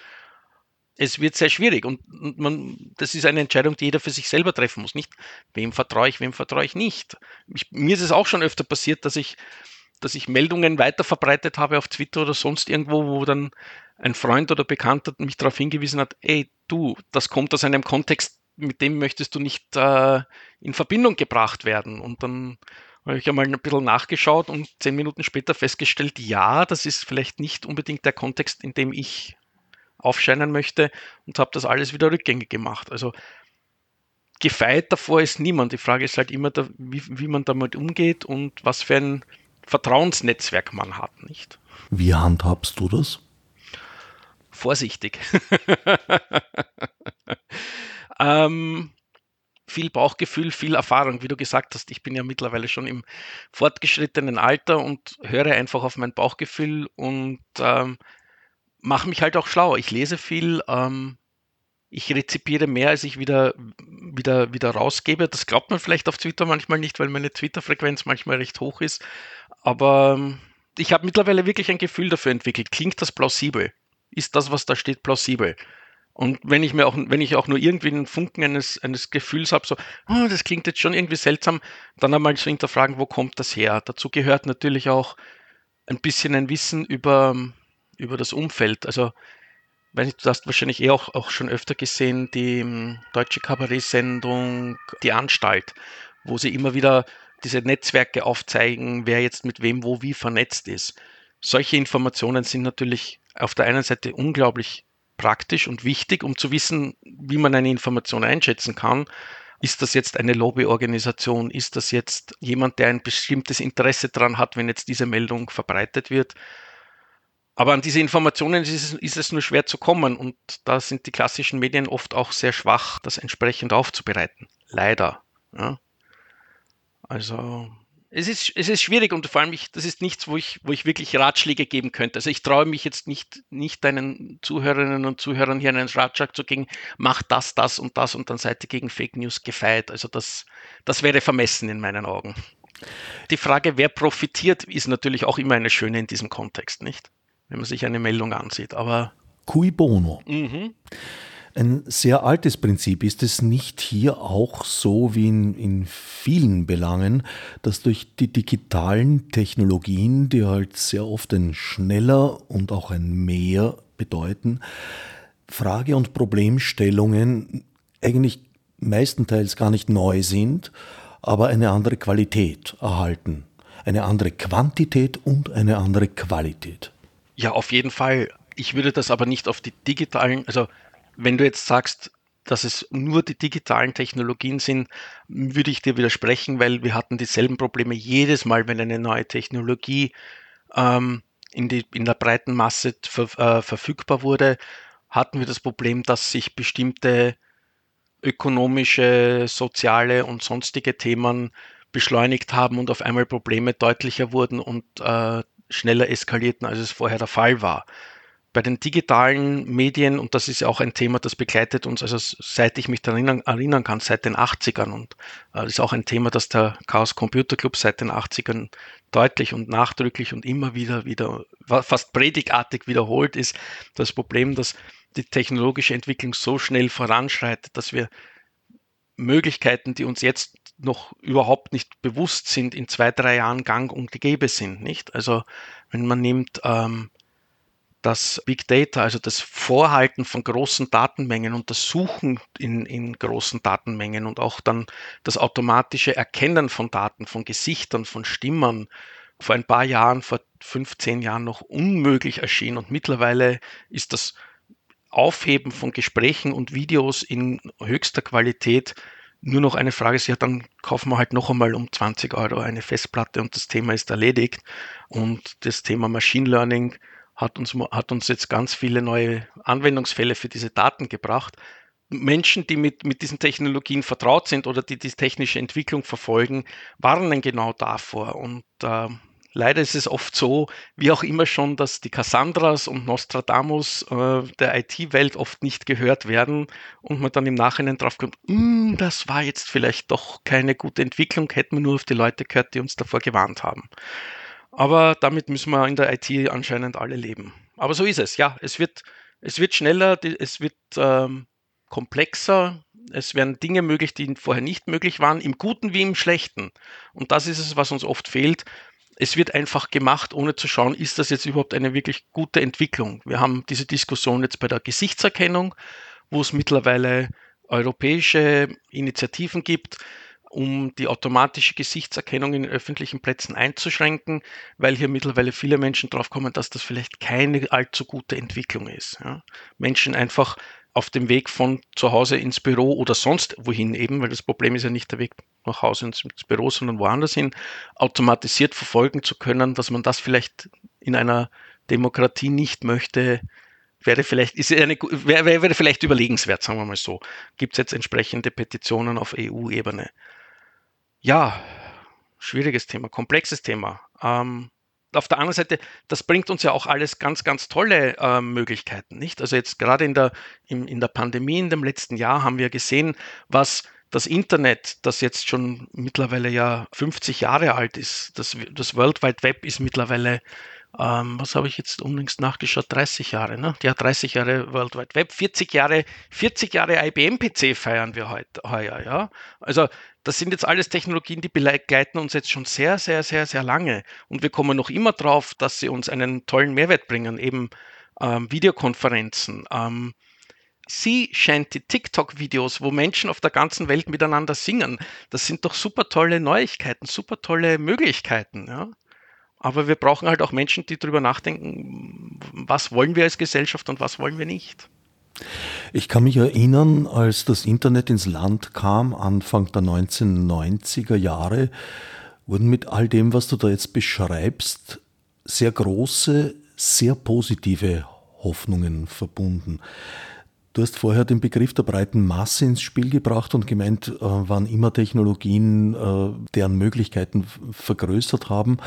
Es wird sehr schwierig und man, das ist eine Entscheidung, die jeder für sich selber treffen muss. Nicht, wem vertraue ich, wem vertraue ich nicht. Ich, mir ist es auch schon öfter passiert, dass ich, dass ich Meldungen weiterverbreitet habe auf Twitter oder sonst irgendwo, wo dann ein Freund oder Bekannter mich darauf hingewiesen hat, ey, du, das kommt aus einem Kontext, mit dem möchtest du nicht äh, in Verbindung gebracht werden. Und dann habe ich einmal ein bisschen nachgeschaut und zehn Minuten später festgestellt, ja, das ist vielleicht nicht unbedingt der Kontext, in dem ich aufscheinen möchte und habe das alles wieder rückgängig gemacht. Also gefeit davor ist niemand. Die Frage ist halt immer, da, wie, wie man damit umgeht und was für ein Vertrauensnetzwerk man hat, nicht? Wie handhabst du das? vorsichtig. ähm, viel Bauchgefühl, viel Erfahrung, wie du gesagt hast. Ich bin ja mittlerweile schon im fortgeschrittenen Alter und höre einfach auf mein Bauchgefühl und ähm, mache mich halt auch schlau. Ich lese viel, ähm, ich rezipiere mehr, als ich wieder, wieder, wieder rausgebe. Das glaubt man vielleicht auf Twitter manchmal nicht, weil meine Twitter-Frequenz manchmal recht hoch ist. Aber ähm, ich habe mittlerweile wirklich ein Gefühl dafür entwickelt. Klingt das plausibel? Ist das, was da steht, plausibel? Und wenn ich mir auch, wenn ich auch nur irgendwie einen Funken eines, eines Gefühls habe, so, oh, das klingt jetzt schon irgendwie seltsam, dann einmal so hinterfragen, wo kommt das her? Dazu gehört natürlich auch ein bisschen ein Wissen über, über das Umfeld. Also, nicht, du hast wahrscheinlich eh auch, auch schon öfter gesehen, die um, deutsche Kabarett-Sendung Die Anstalt, wo sie immer wieder diese Netzwerke aufzeigen, wer jetzt mit wem wo wie vernetzt ist. Solche Informationen sind natürlich auf der einen Seite unglaublich praktisch und wichtig, um zu wissen, wie man eine Information einschätzen kann. Ist das jetzt eine Lobbyorganisation? Ist das jetzt jemand, der ein bestimmtes Interesse daran hat, wenn jetzt diese Meldung verbreitet wird? Aber an diese Informationen ist es, ist es, nur schwer zu kommen und da sind die klassischen Medien oft auch sehr schwach, das entsprechend aufzubereiten. Leider. Ja. Also es ist, es ist schwierig und vor allem, ich, das ist nichts, wo ich, wo ich wirklich Ratschläge geben könnte. Also ich traue mich jetzt nicht, nicht deinen Zuhörerinnen und Zuhörern hier einen Ratschlag zu geben, mach das, das und das und dann seid ihr gegen Fake News gefeit. Also das, das wäre vermessen in meinen Augen. Die Frage, wer profitiert, ist natürlich auch immer eine schöne in diesem Kontext, nicht? Wenn man sich eine Meldung ansieht. Aber. Cui bono. Mhm. Ein sehr altes Prinzip. Ist es nicht hier auch so wie in, in vielen Belangen, dass durch die digitalen Technologien, die halt sehr oft ein schneller und auch ein mehr bedeuten, Frage- und Problemstellungen eigentlich meistenteils gar nicht neu sind, aber eine andere Qualität erhalten. Eine andere Quantität und eine andere Qualität. Ja, auf jeden Fall. Ich würde das aber nicht auf die digitalen, also wenn du jetzt sagst, dass es nur die digitalen Technologien sind, würde ich dir widersprechen, weil wir hatten dieselben Probleme jedes Mal, wenn eine neue Technologie ähm, in, die, in der breiten Masse ver, äh, verfügbar wurde, hatten wir das Problem, dass sich bestimmte ökonomische, soziale und sonstige Themen beschleunigt haben und auf einmal Probleme deutlicher wurden und äh, schneller eskalierten, als es vorher der Fall war bei den digitalen Medien, und das ist auch ein Thema, das begleitet uns, also seit ich mich daran erinnern, kann, seit den 80ern. Und äh, das ist auch ein Thema, das der Chaos Computer Club seit den 80ern deutlich und nachdrücklich und immer wieder, wieder fast predigartig wiederholt, ist das Problem, dass die technologische Entwicklung so schnell voranschreitet, dass wir Möglichkeiten, die uns jetzt noch überhaupt nicht bewusst sind, in zwei, drei Jahren gang und gäbe sind, nicht? Also, wenn man nimmt, ähm, das Big Data, also das Vorhalten von großen Datenmengen und das Suchen in, in großen Datenmengen und auch dann das automatische Erkennen von Daten, von Gesichtern, von Stimmen, vor ein paar Jahren, vor 15 Jahren noch unmöglich erschien. Und mittlerweile ist das Aufheben von Gesprächen und Videos in höchster Qualität nur noch eine Frage ja, dann kaufen wir halt noch einmal um 20 Euro eine Festplatte und das Thema ist erledigt. Und das Thema Machine Learning hat uns, hat uns jetzt ganz viele neue Anwendungsfälle für diese Daten gebracht. Menschen, die mit, mit diesen Technologien vertraut sind oder die die technische Entwicklung verfolgen, warnen genau davor. Und äh, leider ist es oft so, wie auch immer schon, dass die Cassandras und Nostradamus äh, der IT-Welt oft nicht gehört werden und man dann im Nachhinein drauf kommt, hm, das war jetzt vielleicht doch keine gute Entwicklung, hätten wir nur auf die Leute gehört, die uns davor gewarnt haben. Aber damit müssen wir in der IT anscheinend alle leben. Aber so ist es, ja. Es wird, es wird schneller, es wird ähm, komplexer, es werden Dinge möglich, die vorher nicht möglich waren, im Guten wie im Schlechten. Und das ist es, was uns oft fehlt. Es wird einfach gemacht, ohne zu schauen, ist das jetzt überhaupt eine wirklich gute Entwicklung. Wir haben diese Diskussion jetzt bei der Gesichtserkennung, wo es mittlerweile europäische Initiativen gibt, um die automatische Gesichtserkennung in öffentlichen Plätzen einzuschränken, weil hier mittlerweile viele Menschen drauf kommen, dass das vielleicht keine allzu gute Entwicklung ist. Ja. Menschen einfach auf dem Weg von zu Hause ins Büro oder sonst wohin eben, weil das Problem ist ja nicht der Weg nach Hause ins, Büro, sondern woanders hin, automatisiert verfolgen zu können, dass man das vielleicht in einer Demokratie nicht möchte, wäre vielleicht, ist eine, wäre, wäre vielleicht überlegenswert, sagen wir mal so. Gibt es jetzt entsprechende Petitionen auf EU-Ebene? Ja, schwieriges Thema, komplexes Thema. Ähm, auf der anderen Seite, das bringt uns ja auch alles ganz, ganz tolle äh, Möglichkeiten, nicht? Also jetzt gerade in der, in, in der Pandemie in dem letzten Jahr haben wir gesehen, was das Internet, das jetzt schon mittlerweile ja 50 Jahre alt ist, das, das World Wide Web ist mittlerweile ähm, was habe ich jetzt unlängst nachgeschaut? 30 Jahre, ne? Ja, 30 Jahre World Wide Web, 40 Jahre, 40 Jahre IBM-PC feiern wir heute, heuer, ja. Also, das sind jetzt alles Technologien, die begleiten uns jetzt schon sehr, sehr, sehr, sehr lange. Und wir kommen noch immer drauf, dass sie uns einen tollen Mehrwert bringen, eben ähm, Videokonferenzen, ähm, Sea Shanty TikTok-Videos, wo Menschen auf der ganzen Welt miteinander singen. Das sind doch super tolle Neuigkeiten, super tolle Möglichkeiten. Ja? Aber wir brauchen halt auch Menschen, die darüber nachdenken, was wollen wir als Gesellschaft und was wollen wir nicht. Ich kann mich erinnern, als das Internet ins Land kam, Anfang der 1990er Jahre, wurden mit all dem, was du da jetzt beschreibst, sehr große, sehr positive Hoffnungen verbunden. Du hast vorher den Begriff der breiten Masse ins Spiel gebracht und gemeint, äh, wann immer Technologien äh, deren Möglichkeiten vergrößert haben,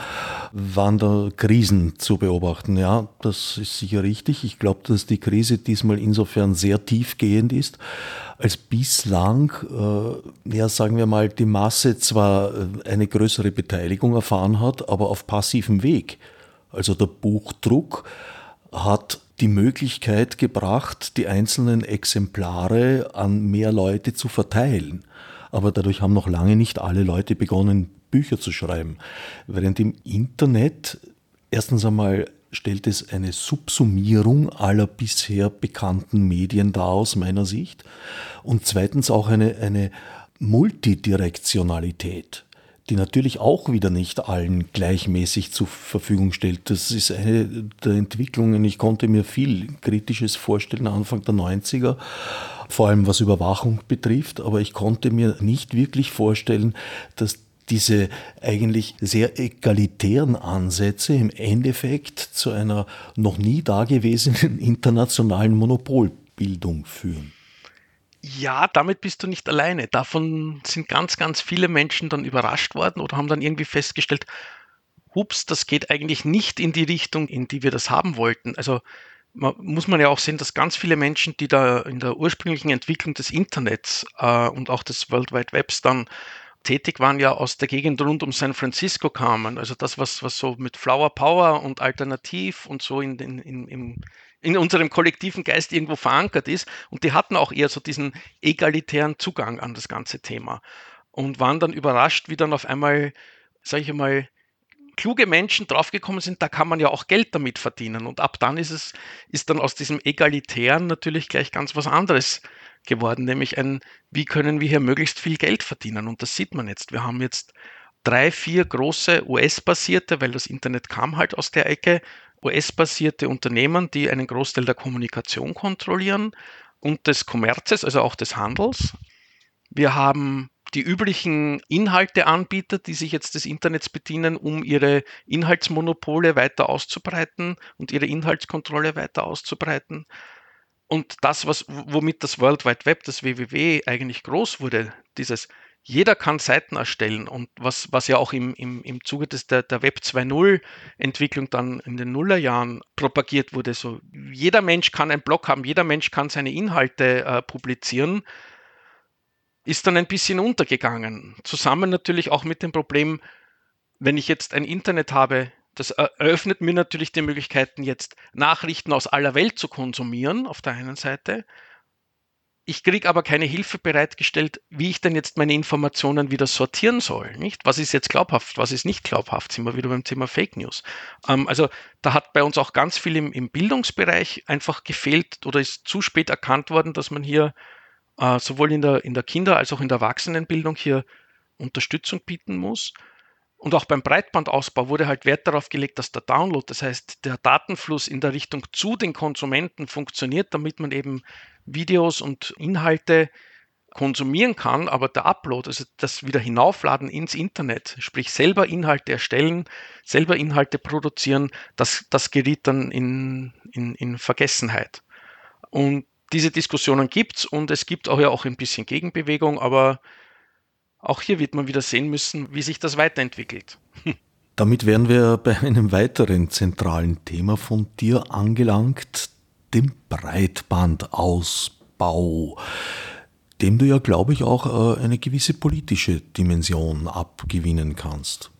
waren da Krisen zu beobachten. Ja, das ist sicher richtig. Ich glaube, dass die Krise diesmal insofern sehr tiefgehend ist, als bislang, äh, ja, sagen wir mal, die Masse zwar äh, eine größere Beteiligung erfahren hat, aber auf passivem Weg. Also der Buchdruck hat die Möglichkeit gebracht, die einzelnen Exemplare an mehr Leute zu verteilen. Aber dadurch haben noch lange nicht alle Leute begonnen, Bücher zu schreiben. Während im Internet erstens einmal stellt es eine Subsumierung aller bisher bekannten Medien dar aus meiner Sicht und zweitens auch eine, eine Multidirektionalität die natürlich auch wieder nicht allen gleichmäßig zur Verfügung stellt. Das ist eine der Entwicklungen. Ich konnte mir viel Kritisches vorstellen Anfang der 90er, vor allem was Überwachung betrifft, aber ich konnte mir nicht wirklich vorstellen, dass diese eigentlich sehr egalitären Ansätze im Endeffekt zu einer noch nie dagewesenen internationalen Monopolbildung führen. Ja, damit bist du nicht alleine. Davon sind ganz, ganz viele Menschen dann überrascht worden oder haben dann irgendwie festgestellt, hups, das geht eigentlich nicht in die Richtung, in die wir das haben wollten. Also man, muss man ja auch sehen, dass ganz viele Menschen, die da in der ursprünglichen Entwicklung des Internets äh, und auch des World Wide Webs dann tätig waren, ja aus der Gegend rund um San Francisco kamen. Also das, was, was so mit Flower Power und Alternativ und so in, in, in, im in unserem kollektiven Geist irgendwo verankert ist. Und die hatten auch eher so diesen egalitären Zugang an das ganze Thema und waren dann überrascht, wie dann auf einmal, sage ich mal, kluge Menschen draufgekommen sind, da kann man ja auch Geld damit verdienen. Und ab dann ist es, ist dann aus diesem Egalitären natürlich gleich ganz was anderes geworden, nämlich ein, wie können wir hier möglichst viel Geld verdienen? Und das sieht man jetzt. Wir haben jetzt drei, vier große US-basierte, weil das Internet kam halt aus der Ecke, US-basierte Unternehmen, die einen Großteil der Kommunikation kontrollieren und des Kommerzes, also auch des Handels. Wir haben die üblichen Inhalteanbieter, die sich jetzt des Internets bedienen, um ihre Inhaltsmonopole weiter auszubreiten und ihre Inhaltskontrolle weiter auszubreiten. Und das, was, womit das World Wide Web, das WWW eigentlich groß wurde, dieses jeder kann Seiten erstellen und was, was ja auch im, im, im Zuge des, der, der Web 2.0 Entwicklung dann in den Nullerjahren propagiert wurde. So, jeder Mensch kann einen Blog haben, jeder Mensch kann seine Inhalte äh, publizieren, ist dann ein bisschen untergegangen. Zusammen natürlich auch mit dem Problem, wenn ich jetzt ein Internet habe, das eröffnet mir natürlich die Möglichkeiten, jetzt Nachrichten aus aller Welt zu konsumieren, auf der einen Seite. Ich kriege aber keine Hilfe bereitgestellt, wie ich denn jetzt meine Informationen wieder sortieren soll. Nicht? Was ist jetzt glaubhaft, was ist nicht glaubhaft? Sind wir wieder beim Thema Fake News. Ähm, also da hat bei uns auch ganz viel im, im, Bildungsbereich einfach gefehlt oder ist zu spät erkannt worden, dass man hier äh, sowohl in der, in der Kinder- als auch in der Erwachsenenbildung hier Unterstützung bieten muss. Und auch beim Breitbandausbau wurde halt Wert darauf gelegt, dass der Download, das heißt der Datenfluss in der Richtung zu den Konsumenten funktioniert, damit man eben Videos und Inhalte konsumieren kann, aber der Upload, also das wieder hinaufladen ins Internet, sprich selber Inhalte erstellen, selber Inhalte produzieren, das, das geriet dann in, in, in Vergessenheit. Und diese Diskussionen gibt es und es gibt auch ja auch ein bisschen Gegenbewegung, aber auch hier wird man wieder sehen müssen, wie sich das weiterentwickelt. Damit wären wir bei einem weiteren zentralen Thema von dir angelangt, dem Breitbandausbau, dem du ja, glaube ich, auch äh, eine gewisse politische Dimension abgewinnen kannst.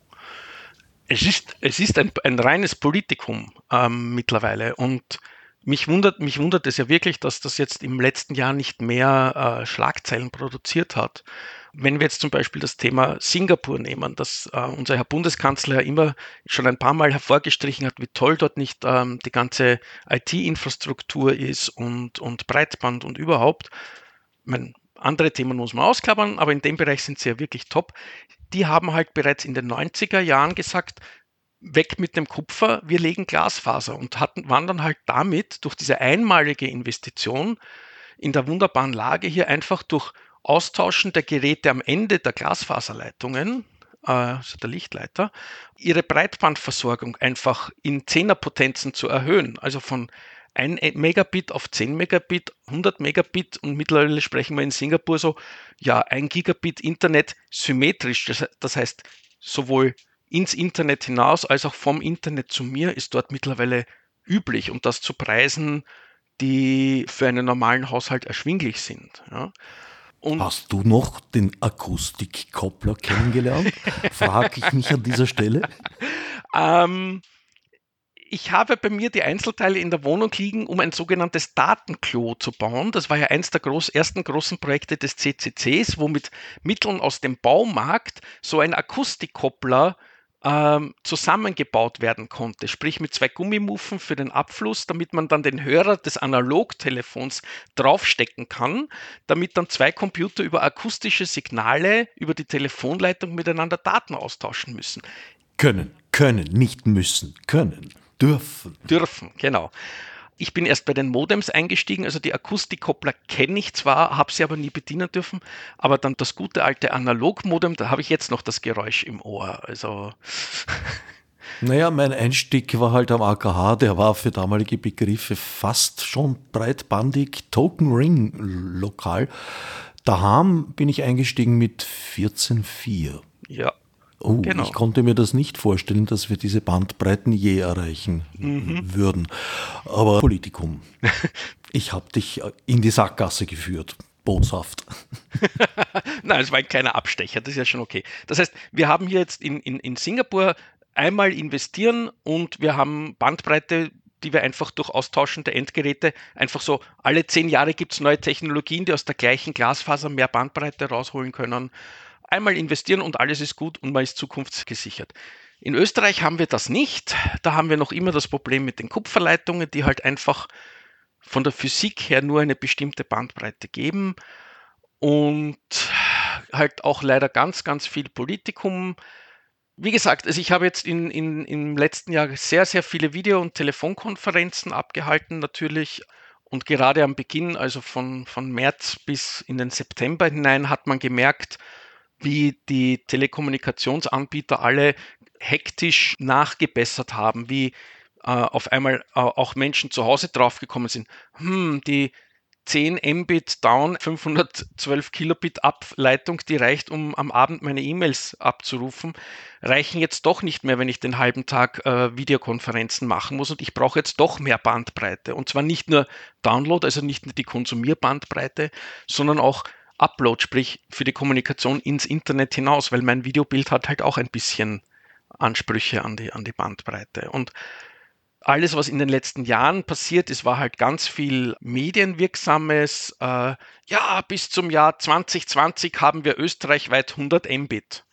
Es ist, es ist ein, ein reines Politikum ähm, mittlerweile und mich wundert, mich wundert es ja wirklich, dass das jetzt im letzten Jahr nicht mehr äh, Schlagzeilen produziert hat. Wenn wir jetzt zum Beispiel das Thema Singapur nehmen, dass äh, unser Herr Bundeskanzler ja immer schon ein paar Mal hervorgestrichen hat, wie toll dort nicht ähm, die ganze IT-Infrastruktur ist und, und Breitband und überhaupt. Meine, andere Themen muss man ausklappern, aber in dem Bereich sind sie ja wirklich top. Die haben halt bereits in den 90er Jahren gesagt, weg mit dem Kupfer, wir legen Glasfaser und hatten, waren dann halt damit durch diese einmalige Investition in der wunderbaren Lage hier einfach durch Austauschen der Geräte am Ende der Glasfaserleitungen, äh, also der Lichtleiter, ihre Breitbandversorgung einfach in Zehnerpotenzen zu erhöhen. Also von 1 Megabit auf 10 Megabit, 100 Megabit und mittlerweile sprechen wir in Singapur so, ja, 1 Gigabit Internet symmetrisch. Das, heißt, sowohl ins Internet hinaus als auch vom Internet zu mir ist dort mittlerweile üblich und das zu Preisen, die für einen normalen Haushalt erschwinglich sind. Ja. Und Hast du noch den Akustikkoppler kennengelernt? Frage ich mich an dieser Stelle. ähm, ich habe bei mir die Einzelteile in der Wohnung liegen, um ein sogenanntes Datenklo zu bauen. Das war ja eins der groß, ersten großen Projekte des CCCs, wo mit Mitteln aus dem Baumarkt so ein Akustikkoppler ähm, zusammengebaut werden konnte, sprich mit zwei Gummimuffen für den Abfluss, damit man dann den Hörer des Analogtelefons draufstecken kann, damit dann zwei Computer über akustische Signale über die Telefonleitung miteinander Daten austauschen müssen. Können, können, nicht müssen, können, dürfen. Dürfen, genau. Ich bin erst bei den Modems eingestiegen, also die Akustikkoppler kenne ich zwar, habe sie aber nie bedienen dürfen, aber dann das gute alte Analogmodem, da habe ich jetzt noch das Geräusch im Ohr. Also Naja, mein Einstieg war halt am AKH, der war für damalige Begriffe fast schon breitbandig, Token Ring lokal. Daheim bin ich eingestiegen mit 14.4. Ja, Oh, genau. ich konnte mir das nicht vorstellen, dass wir diese Bandbreiten je erreichen mhm. würden. Aber Politikum. ich habe dich in die Sackgasse geführt. Boshaft. Nein, es war ein kleiner Abstecher, das ist ja schon okay. Das heißt, wir haben hier jetzt in, in, in Singapur einmal investieren und wir haben Bandbreite, die wir einfach durch Austauschen der Endgeräte einfach so, alle zehn Jahre gibt es neue Technologien, die aus der gleichen Glasfaser mehr Bandbreite rausholen können einmal investieren und alles ist gut und man ist zukunftsgesichert. In Österreich haben wir das nicht. Da haben wir noch immer das Problem mit den Kupferleitungen, die halt einfach von der Physik her nur eine bestimmte Bandbreite geben und halt auch leider ganz, ganz viel Politikum. Wie gesagt, also ich habe jetzt in, in, im letzten Jahr sehr, sehr viele Video- und Telefonkonferenzen abgehalten, natürlich. Und gerade am Beginn, also von, von März bis in den September hinein, hat man gemerkt, wie die Telekommunikationsanbieter alle hektisch nachgebessert haben, wie äh, auf einmal äh, auch Menschen zu Hause draufgekommen sind. Hm, die 10 Mbit down, 512 Kilobit Ableitung, die reicht, um am Abend meine E-Mails abzurufen, reichen jetzt doch nicht mehr, wenn ich den halben Tag äh, Videokonferenzen machen muss und ich brauche jetzt doch mehr Bandbreite. Und zwar nicht nur Download, also nicht nur die Konsumierbandbreite, sondern auch Upload, sprich für die Kommunikation ins Internet hinaus, weil mein Videobild hat halt auch ein bisschen Ansprüche an die, an die Bandbreite. Und alles, was in den letzten Jahren passiert ist, war halt ganz viel Medienwirksames. Äh, ja, bis zum Jahr 2020 haben wir österreichweit 100 Mbit.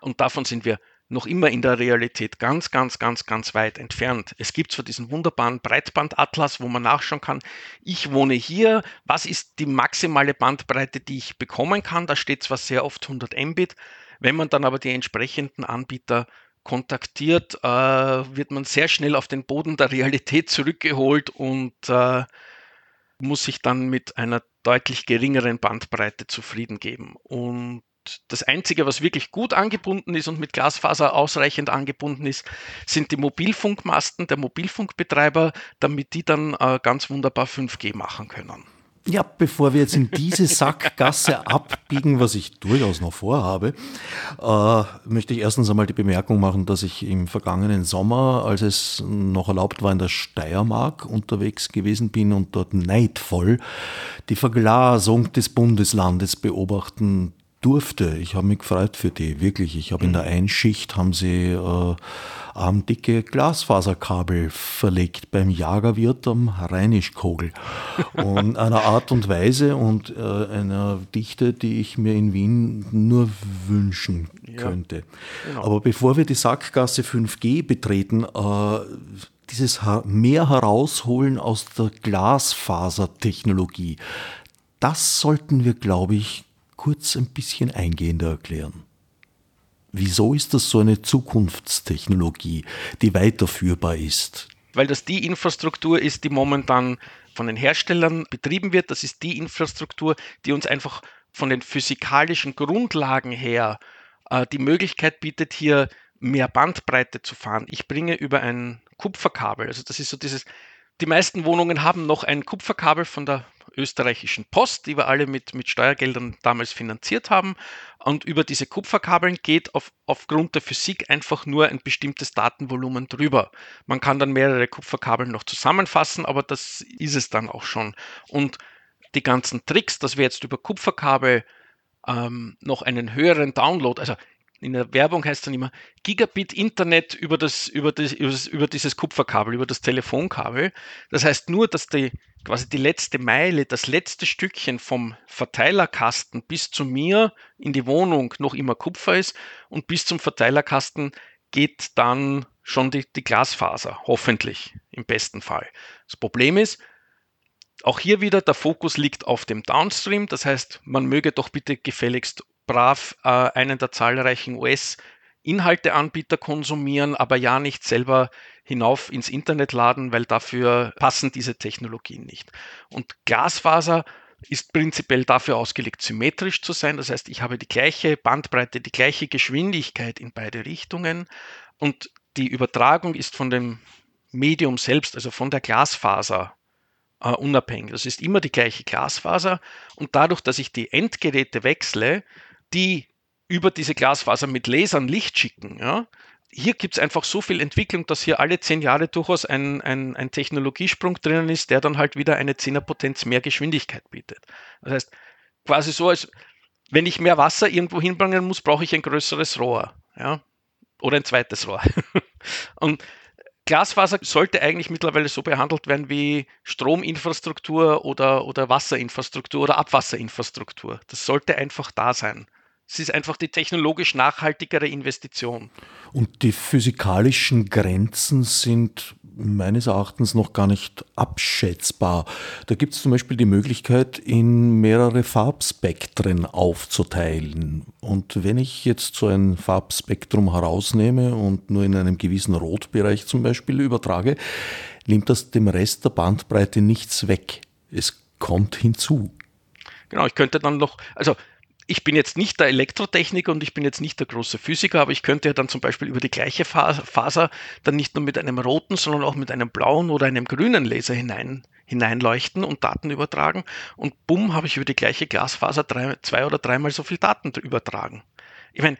Und davon sind wir noch immer in der Realität ganz, ganz, ganz, ganz weit entfernt. Es gibt zwar diesen wunderbaren Breitbandatlas, wo man nachschauen kann, ich wohne hier, was ist die maximale Bandbreite, die ich bekommen kann? Da steht zwar sehr oft 100 Mbit, wenn man dann aber die entsprechenden Anbieter kontaktiert, äh, wird man sehr schnell auf den Boden der Realität zurückgeholt und äh, muss sich dann mit einer deutlich geringeren Bandbreite zufrieden geben. Und das Einzige, was wirklich gut angebunden ist und mit Glasfaser ausreichend angebunden ist, sind die Mobilfunkmasten der Mobilfunkbetreiber, damit die dann äh, ganz wunderbar 5G machen können. Ja, bevor wir jetzt in diese Sackgasse abbiegen, was ich durchaus noch vorhabe, äh, möchte ich erstens einmal die Bemerkung machen, dass ich im vergangenen Sommer, als es noch erlaubt war, in der Steiermark unterwegs gewesen bin und dort neidvoll die Verglasung des Bundeslandes beobachten durfte. Ich habe mich gefreut für die, wirklich. Ich habe in der Einschicht haben sie äh, armdicke Glasfaserkabel verlegt beim Jagerwirt am Rheinischkogel. Und einer Art und Weise und äh, einer Dichte, die ich mir in Wien nur wünschen könnte. Ja, genau. Aber bevor wir die Sackgasse 5G betreten, äh, dieses mehr herausholen aus der Glasfasertechnologie, das sollten wir, glaube ich, kurz ein bisschen eingehender erklären. Wieso ist das so eine Zukunftstechnologie, die weiterführbar ist? Weil das die Infrastruktur ist, die momentan von den Herstellern betrieben wird. Das ist die Infrastruktur, die uns einfach von den physikalischen Grundlagen her äh, die Möglichkeit bietet, hier mehr Bandbreite zu fahren. Ich bringe über ein Kupferkabel, also das ist so dieses, die meisten Wohnungen haben noch ein Kupferkabel von der österreichischen Post, die wir alle mit, mit Steuergeldern damals finanziert haben. Und über diese Kupferkabeln geht auf, aufgrund der Physik einfach nur ein bestimmtes Datenvolumen drüber. Man kann dann mehrere Kupferkabel noch zusammenfassen, aber das ist es dann auch schon. Und die ganzen Tricks, dass wir jetzt über Kupferkabel ähm, noch einen höheren Download, also in der Werbung heißt es dann immer Gigabit Internet über, das, über, das, über, das, über dieses Kupferkabel, über das Telefonkabel. Das heißt nur, dass die quasi die letzte Meile, das letzte Stückchen vom Verteilerkasten bis zu mir in die Wohnung noch immer Kupfer ist und bis zum Verteilerkasten geht dann schon die, die Glasfaser, hoffentlich im besten Fall. Das Problem ist, auch hier wieder der Fokus liegt auf dem Downstream, das heißt, man möge doch bitte gefälligst brav äh, einen der zahlreichen US-Inhalteanbieter konsumieren, aber ja nicht selber hinauf ins Internet laden, weil dafür passen diese Technologien nicht. Und Glasfaser ist prinzipiell dafür ausgelegt, symmetrisch zu sein. Das heißt, ich habe die gleiche Bandbreite, die gleiche Geschwindigkeit in beide Richtungen und die Übertragung ist von dem Medium selbst, also von der Glasfaser äh, unabhängig. Das ist immer die gleiche Glasfaser und dadurch, dass ich die Endgeräte wechsle, die über diese Glasfaser mit Lasern Licht schicken, ja, hier gibt es einfach so viel Entwicklung, dass hier alle zehn Jahre durchaus ein, ein, ein Technologiesprung drinnen ist, der dann halt wieder eine Zehnerpotenz mehr Geschwindigkeit bietet. Das heißt, quasi so, als wenn ich mehr Wasser irgendwo hinbringen muss, brauche ich ein größeres Rohr. Ja? Oder ein zweites Rohr. Und Glasfaser sollte eigentlich mittlerweile so behandelt werden wie Strominfrastruktur oder, oder Wasserinfrastruktur oder Abwasserinfrastruktur. Das sollte einfach da sein. Es ist einfach die technologisch nachhaltigere Investition. Und die physikalischen Grenzen sind meines Erachtens noch gar nicht abschätzbar. Da gibt es zum Beispiel die Möglichkeit, in mehrere Farbspektren aufzuteilen. Und wenn ich jetzt so ein Farbspektrum herausnehme und nur in einem gewissen Rotbereich zum Beispiel übertrage, nimmt das dem Rest der Bandbreite nichts weg. Es kommt hinzu. Genau, ich könnte dann noch, also ich bin jetzt nicht der Elektrotechniker und ich bin jetzt nicht der große Physiker, aber ich könnte ja dann zum Beispiel über die gleiche Faser dann nicht nur mit einem roten, sondern auch mit einem blauen oder einem grünen Laser hinein, hineinleuchten und Daten übertragen. Und bumm, habe ich über die gleiche Glasfaser drei, zwei oder dreimal so viel Daten übertragen. Ich meine,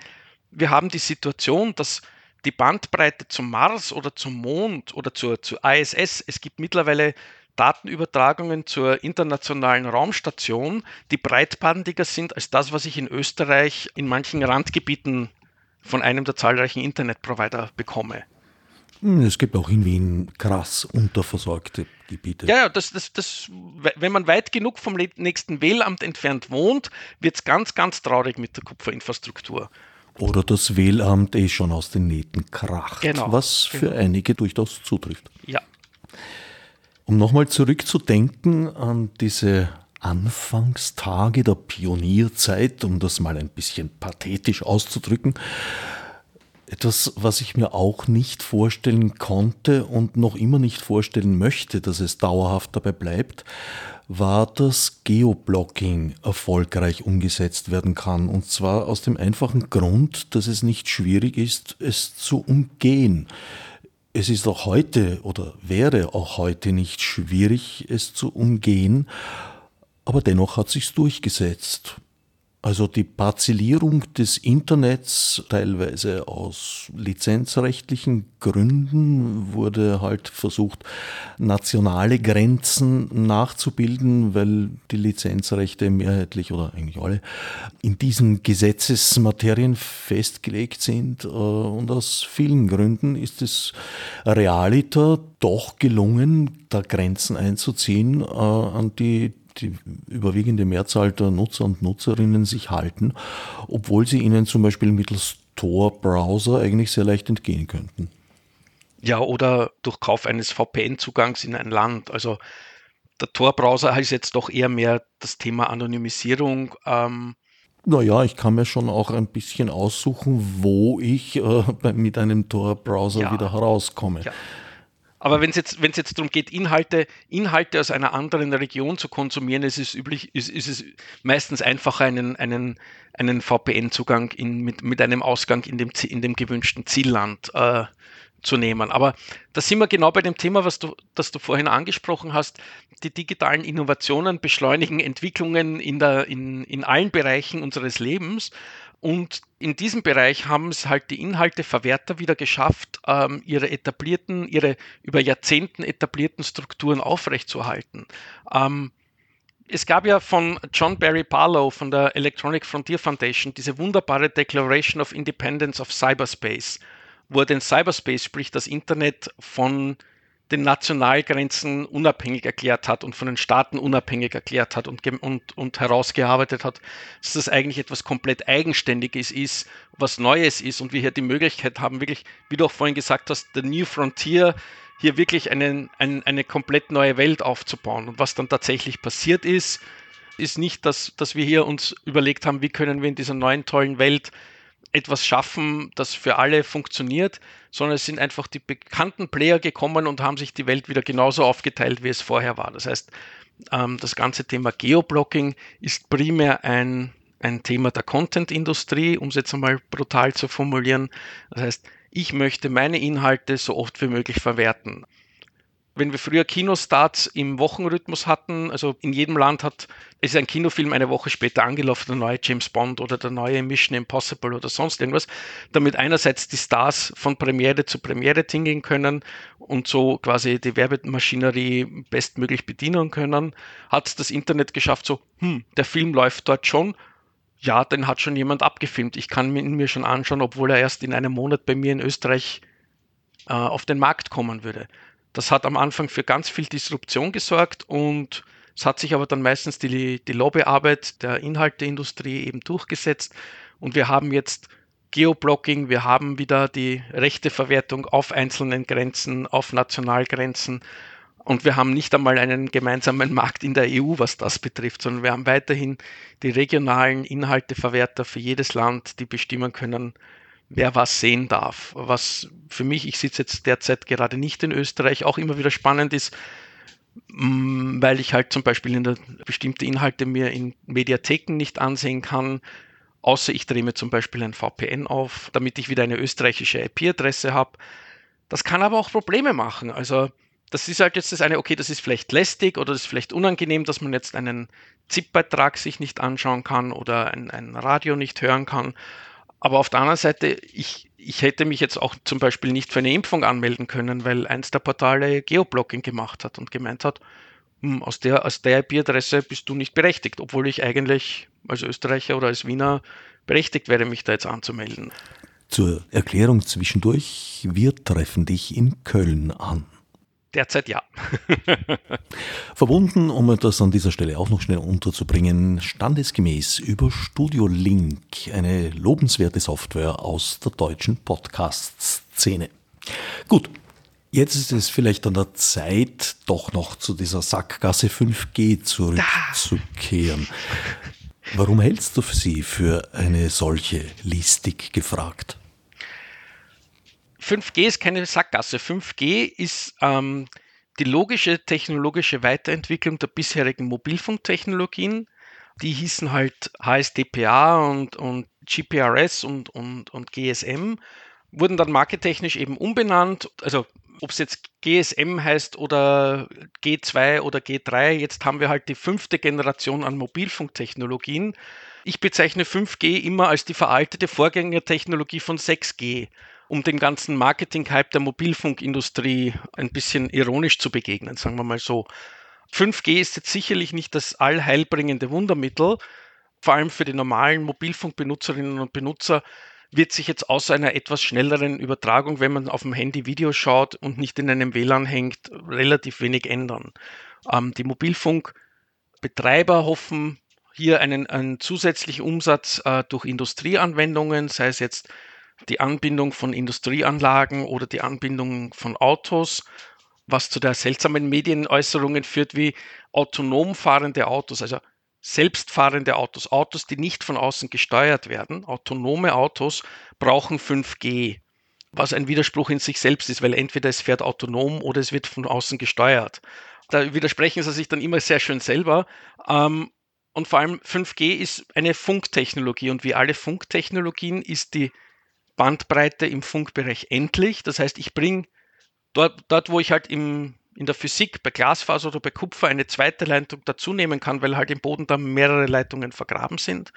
wir haben die Situation, dass die Bandbreite zum Mars oder zum Mond oder zur, zur ISS, es gibt mittlerweile Datenübertragungen zur internationalen Raumstation, die breitbandiger sind als das, was ich in Österreich in manchen Randgebieten von einem der zahlreichen Internetprovider bekomme. Hm, es gibt auch in Wien krass unterversorgte Gebiete. Ja, ja, das, das, das, wenn man weit genug vom nächsten Wählamt entfernt wohnt, wird es ganz, ganz traurig mit der Kupferinfrastruktur. Oder das Wählamt eh schon aus den Nähten kracht, genau, was für genau. einige durchaus zutrifft. Ja. Um nochmal zurückzudenken an diese Anfangstage der Pionierzeit, um das mal ein bisschen pathetisch auszudrücken. etwas, was ich mir auch nicht vorstellen konnte und noch immer nicht vorstellen möchte, dass es dauerhaft dabei bleibt, war, dass Geoblocking erfolgreich umgesetzt werden kann. Und zwar aus dem einfachen Grund, dass es nicht schwierig ist, es zu umgehen. Es ist auch heute oder wäre auch heute nicht schwierig, es zu umgehen, aber dennoch hat sich's durchgesetzt. Also die Parzellierung des Internets, teilweise aus lizenzrechtlichen Gründen, wurde halt versucht, nationale Grenzen nachzubilden, weil die Lizenzrechte mehrheitlich oder eigentlich alle in diesen Gesetzesmaterien festgelegt sind. Äh, und aus vielen Gründen ist es realiter doch gelungen, da Grenzen einzuziehen, äh, an die die überwiegende Mehrzahl der Nutzer und Nutzerinnen sich halten, obwohl sie ihnen zum Beispiel mittels Tor-Browser eigentlich sehr leicht entgehen könnten. Ja, oder durch Kauf eines VPN-Zugangs in ein Land. Also der Tor-Browser ist jetzt doch eher mehr das Thema Anonymisierung. Ähm, naja, ich kann mir schon auch ein bisschen aussuchen, wo ich äh, mit einem Tor-Browser ja. wieder herauskomme. Ja. Aber wenn es jetzt, wenn's jetzt darum geht, Inhalte, Inhalte aus einer anderen Region zu konsumieren, ist es üblich, ist, ist es meistens einfacher, einen, einen, einen VPN-Zugang mit, mit einem Ausgang in dem, in dem gewünschten Zielland äh, zu nehmen. Aber da sind wir genau bei dem Thema, was du, das du vorhin angesprochen hast. Die digitalen Innovationen beschleunigen Entwicklungen in, der, in, in allen Bereichen unseres Lebens. Und in diesem Bereich haben es halt die Inhalteverwerter wieder geschafft, ähm, ihre etablierten, ihre über Jahrzehnten etablierten Strukturen aufrechtzuerhalten. Ähm, es gab ja von John Barry Barlow von der Electronic Frontier Foundation diese wunderbare Declaration of Independence of Cyberspace, wo er den Cyberspace, sprich das Internet, von den Nationalgrenzen unabhängig erklärt hat und von den Staaten unabhängig erklärt hat und, und, und herausgearbeitet hat, dass das eigentlich etwas komplett Eigenständiges ist, was Neues ist und wir hier die Möglichkeit haben, wirklich, wie du auch vorhin gesagt hast, the New Frontier, hier wirklich einen, ein, eine komplett neue Welt aufzubauen. Und was dann tatsächlich passiert ist, ist nicht, dass, dass wir hier uns überlegt haben, wie können wir in dieser neuen tollen Welt etwas schaffen, das für alle funktioniert, sondern es sind einfach die bekannten Player gekommen und haben sich die Welt wieder genauso aufgeteilt, wie es vorher war. Das heißt, ähm, das ganze Thema Geoblocking ist primär ein, ein Thema der Content-Industrie, um es jetzt einmal brutal zu formulieren. Das heißt, ich möchte meine Inhalte so oft wie möglich verwerten wenn wir früher Kinostarts im Wochenrhythmus hatten, also in jedem Land hat, ist ein Kinofilm eine Woche später angelaufen, der neue James Bond oder der neue Mission Impossible oder sonst irgendwas, damit einerseits die Stars von Premiere zu Premiere tingeln können und so quasi die Werbemaschinerie bestmöglich bedienen können, hat das Internet geschafft, so, hm, der Film läuft dort schon, ja, den hat schon jemand abgefilmt. Ich kann ihn mir schon anschauen, obwohl er erst in einem Monat bei mir in Österreich äh, auf den Markt kommen würde. Das hat am Anfang für ganz viel Disruption gesorgt und es hat sich aber dann meistens die, die Lobbyarbeit der Inhalteindustrie eben durchgesetzt. Und wir haben jetzt Geoblocking, wir haben wieder die rechte Verwertung auf einzelnen Grenzen, auf Nationalgrenzen. Und wir haben nicht einmal einen gemeinsamen Markt in der EU, was das betrifft, sondern wir haben weiterhin die regionalen Inhalteverwerter für jedes Land, die bestimmen können, wer was sehen darf. Was für mich, ich sitze jetzt derzeit gerade nicht in Österreich, auch immer wieder spannend ist, mm, weil ich halt zum Beispiel in der, bestimmte Inhalte mir in Mediatheken nicht ansehen kann, außer ich drehe mir zum Beispiel ein VPN auf, damit ich wieder eine österreichische IP-Adresse habe. Das kann aber auch Probleme machen. Also das ist halt jetzt das eine, okay, das ist vielleicht lästig oder das ist vielleicht unangenehm, dass man jetzt einen ZIP-Beitrag sich nicht anschauen kann oder ein, ein Radio nicht hören kann. Aber auf der anderen Seite, ich, ich hätte mich jetzt auch zum Beispiel nicht für eine Impfung anmelden können, weil eins der Portale Geoblocking gemacht hat und gemeint hat, hm, aus der, aus der IP-Adresse bist du nicht berechtigt, obwohl ich eigentlich als Österreicher oder als Wiener berechtigt wäre, mich da jetzt anzumelden. Zur Erklärung zwischendurch, wir treffen dich in Köln an. Derzeit ja. Verbunden, um das an dieser Stelle auch noch schnell unterzubringen, standesgemäß über Studio Link, eine lobenswerte Software aus der deutschen Podcast-Szene. Gut, jetzt ist es vielleicht an der Zeit, doch noch zu dieser Sackgasse 5G zurückzukehren. Warum hältst du sie für eine solche listig gefragt? 5G ist keine Sackgasse. 5G ist ähm, die logische technologische Weiterentwicklung der bisherigen Mobilfunktechnologien. Die hießen halt HSDPA und, und GPRS und, und, und GSM, wurden dann markettechnisch eben umbenannt. Also ob es jetzt GSM heißt oder G2 oder G3, jetzt haben wir halt die fünfte Generation an Mobilfunktechnologien. Ich bezeichne 5G immer als die veraltete Vorgängertechnologie von 6G, um dem ganzen Marketing-Hype der Mobilfunkindustrie ein bisschen ironisch zu begegnen, sagen wir mal so. 5G ist jetzt sicherlich nicht das allheilbringende Wundermittel, vor allem für die normalen Mobilfunkbenutzerinnen und Benutzer wird sich jetzt außer einer etwas schnelleren Übertragung, wenn man auf dem Handy Video schaut und nicht in einem WLAN hängt, relativ wenig ändern. Ähm, die Mobilfunkbetreiber hoffen hier einen, einen zusätzlichen Umsatz äh, durch Industrieanwendungen, sei es jetzt die Anbindung von Industrieanlagen oder die Anbindung von Autos, was zu der seltsamen Medienäußerungen führt wie autonom fahrende Autos. Also selbstfahrende Autos, Autos, die nicht von außen gesteuert werden, autonome Autos brauchen 5G, was ein Widerspruch in sich selbst ist, weil entweder es fährt autonom oder es wird von außen gesteuert. Da widersprechen sie sich dann immer sehr schön selber. Ähm, und vor allem 5G ist eine Funktechnologie und wie alle Funktechnologien ist die Bandbreite im Funkbereich endlich. Das heißt, ich bringe dort, dort, wo ich halt im in der Physik bei Glasfaser oder bei Kupfer eine zweite Leitung dazu nehmen kann, weil halt im Boden da mehrere Leitungen vergraben sind.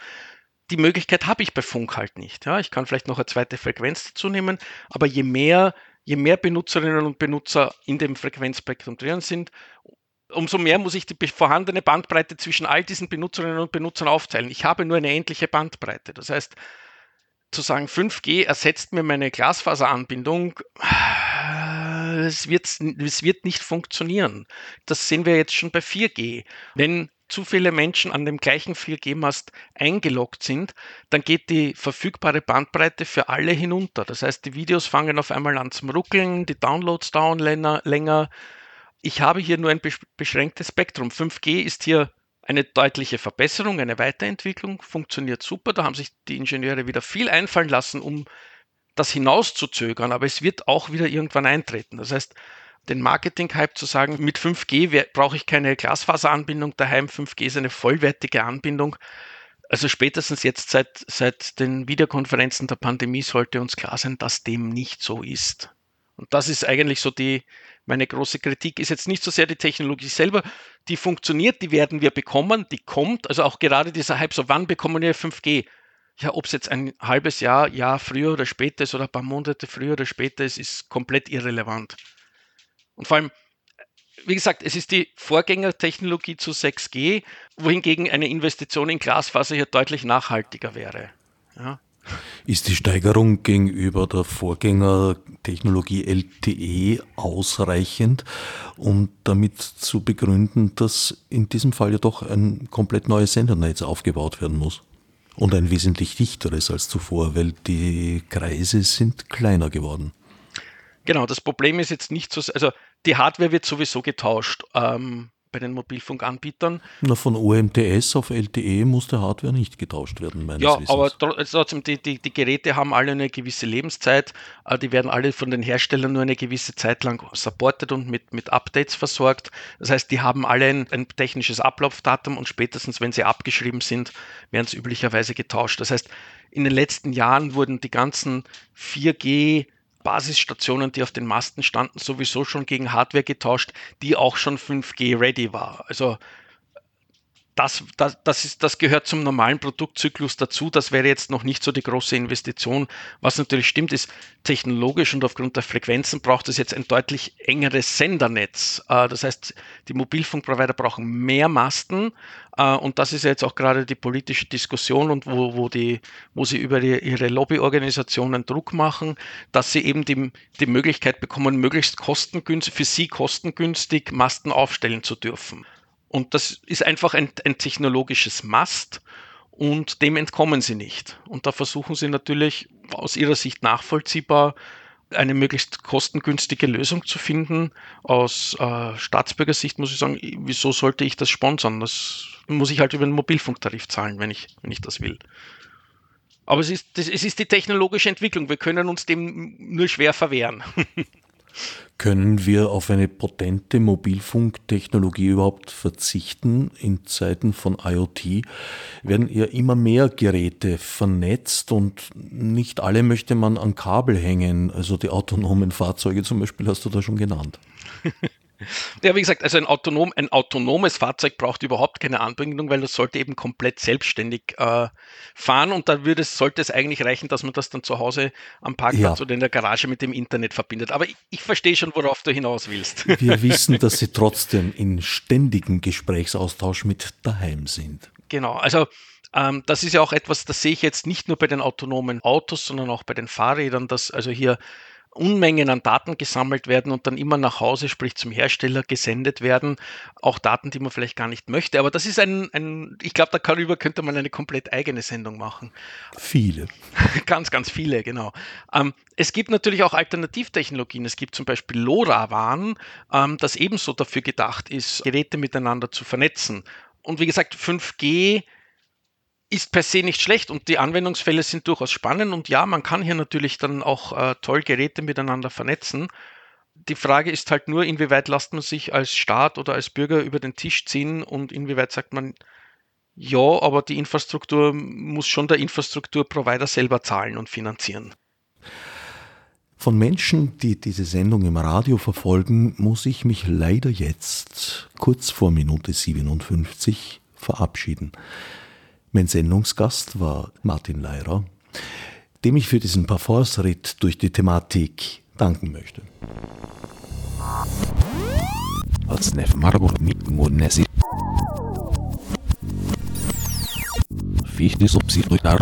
Die Möglichkeit habe ich bei Funk halt nicht. Ja, ich kann vielleicht noch eine zweite Frequenz dazu nehmen, aber je mehr, je mehr Benutzerinnen und Benutzer in dem Frequenzspektrum drin sind, umso mehr muss ich die vorhandene Bandbreite zwischen all diesen Benutzerinnen und Benutzern aufteilen. Ich habe nur eine endliche Bandbreite. Das heißt, zu sagen, 5G ersetzt mir meine Glasfaseranbindung, es wird, es wird nicht funktionieren. Das sehen wir jetzt schon bei 4G. Wenn zu viele Menschen an dem gleichen 4G-Mast eingeloggt sind, dann geht die verfügbare Bandbreite für alle hinunter. Das heißt, die Videos fangen auf einmal an zum Ruckeln, die Downloads dauern länger. länger. Ich habe hier nur ein beschränktes Spektrum. 5G ist hier eine deutliche Verbesserung, eine Weiterentwicklung, funktioniert super. Da haben sich die Ingenieure wieder viel einfallen lassen, um das hinauszuzögern, aber es wird auch wieder irgendwann eintreten. Das heißt, den Marketing-Hype zu sagen, mit 5G brauche ich keine Glasfaseranbindung daheim, 5G ist eine vollwertige Anbindung. Also spätestens jetzt seit, seit den Videokonferenzen der Pandemie sollte uns klar sein, dass dem nicht so ist. Und das ist eigentlich so die, meine große Kritik ist jetzt nicht so sehr die Technologie selber, die funktioniert, die werden wir bekommen, die kommt, also auch gerade dieser Hype, so wann bekommen wir 5G? ja, ob es jetzt ein halbes Jahr, Jahr früher oder später ist oder ein paar Monate früher oder später ist, ist komplett irrelevant. Und vor allem, wie gesagt, es ist die Vorgängertechnologie zu 6G, wohingegen eine Investition in Glasfaser hier deutlich nachhaltiger wäre. Ja. Ist die Steigerung gegenüber der Vorgängertechnologie LTE ausreichend, um damit zu begründen, dass in diesem Fall ja doch ein komplett neues Sendernetz aufgebaut werden muss? und ein wesentlich dichteres als zuvor, weil die Kreise sind kleiner geworden. Genau, das Problem ist jetzt nicht so, also die Hardware wird sowieso getauscht. Ähm, bei den Mobilfunkanbietern. Na, von OMTS auf LTE muss der Hardware nicht getauscht werden, meines Ja, Wissens. aber trotzdem, die, die, die, Geräte haben alle eine gewisse Lebenszeit. Äh, die werden alle von den Herstellern nur eine gewisse Zeit lang supported und mit, mit Updates versorgt. Das heißt, die haben alle ein, ein technisches Ablaufdatum und spätestens, wenn sie abgeschrieben sind, werden sie üblicherweise getauscht. Das heißt, in den letzten Jahren wurden die ganzen 4G Basisstationen, die auf den Masten standen, sowieso schon gegen Hardware getauscht, die auch schon 5G ready war. Also das, das, das, ist, das gehört zum normalen Produktzyklus dazu. Das wäre jetzt noch nicht so die große Investition. Was natürlich stimmt, ist technologisch und aufgrund der Frequenzen braucht es jetzt ein deutlich engeres Sendernetz. Äh, das heißt, die Mobilfunkprovider brauchen mehr Masten. Äh, und das ist jetzt auch gerade die politische Diskussion und wo, wo, die, wo sie über die, ihre Lobbyorganisationen Druck machen, dass sie eben die, die Möglichkeit bekommen, möglichst kostengünstig, für sie kostengünstig Masten aufstellen zu dürfen. Und das ist einfach ein, ein technologisches Mast und dem entkommen sie nicht. Und da versuchen sie natürlich aus ihrer Sicht nachvollziehbar eine möglichst kostengünstige Lösung zu finden. Aus äh, Staatsbürgersicht muss ich sagen, wieso sollte ich das sponsern? Das muss ich halt über den Mobilfunktarif zahlen, wenn ich, wenn ich das will. Aber es ist, es ist die technologische Entwicklung. Wir können uns dem nur schwer verwehren. Können wir auf eine potente Mobilfunktechnologie überhaupt verzichten? In Zeiten von IoT werden ja immer mehr Geräte vernetzt und nicht alle möchte man an Kabel hängen. Also die autonomen Fahrzeuge zum Beispiel hast du da schon genannt. Ja, wie gesagt, also ein, autonom, ein autonomes Fahrzeug braucht überhaupt keine Anbindung, weil das sollte eben komplett selbstständig äh, fahren und da würde es, sollte es eigentlich reichen, dass man das dann zu Hause am Parkplatz ja. oder in der Garage mit dem Internet verbindet. Aber ich, ich verstehe schon, worauf du hinaus willst. Wir wissen, dass sie trotzdem in ständigem Gesprächsaustausch mit daheim sind. Genau, also ähm, das ist ja auch etwas, das sehe ich jetzt nicht nur bei den autonomen Autos, sondern auch bei den Fahrrädern, dass also hier Unmengen an Daten gesammelt werden und dann immer nach Hause, sprich zum Hersteller gesendet werden. Auch Daten, die man vielleicht gar nicht möchte. Aber das ist ein, ein ich glaube, darüber könnte man eine komplett eigene Sendung machen. Viele. ganz, ganz viele, genau. Ähm, es gibt natürlich auch Alternativtechnologien. Es gibt zum Beispiel LoRaWAN, ähm, das ebenso dafür gedacht ist, Geräte miteinander zu vernetzen. Und wie gesagt, 5G ist per se nicht schlecht und die Anwendungsfälle sind durchaus spannend und ja, man kann hier natürlich dann auch äh, toll Geräte miteinander vernetzen. Die Frage ist halt nur, inwieweit lässt man sich als Staat oder als Bürger über den Tisch ziehen und inwieweit sagt man, ja, aber die Infrastruktur muss schon der Infrastrukturprovider selber zahlen und finanzieren. Von Menschen, die diese Sendung im Radio verfolgen, muss ich mich leider jetzt, kurz vor Minute 57, verabschieden. Mein Sendungsgast war Martin Leirer, dem ich für diesen Parforce-Ritt durch die Thematik danken möchte. Als Nef Margot mit Monesi. Fichte subsidiar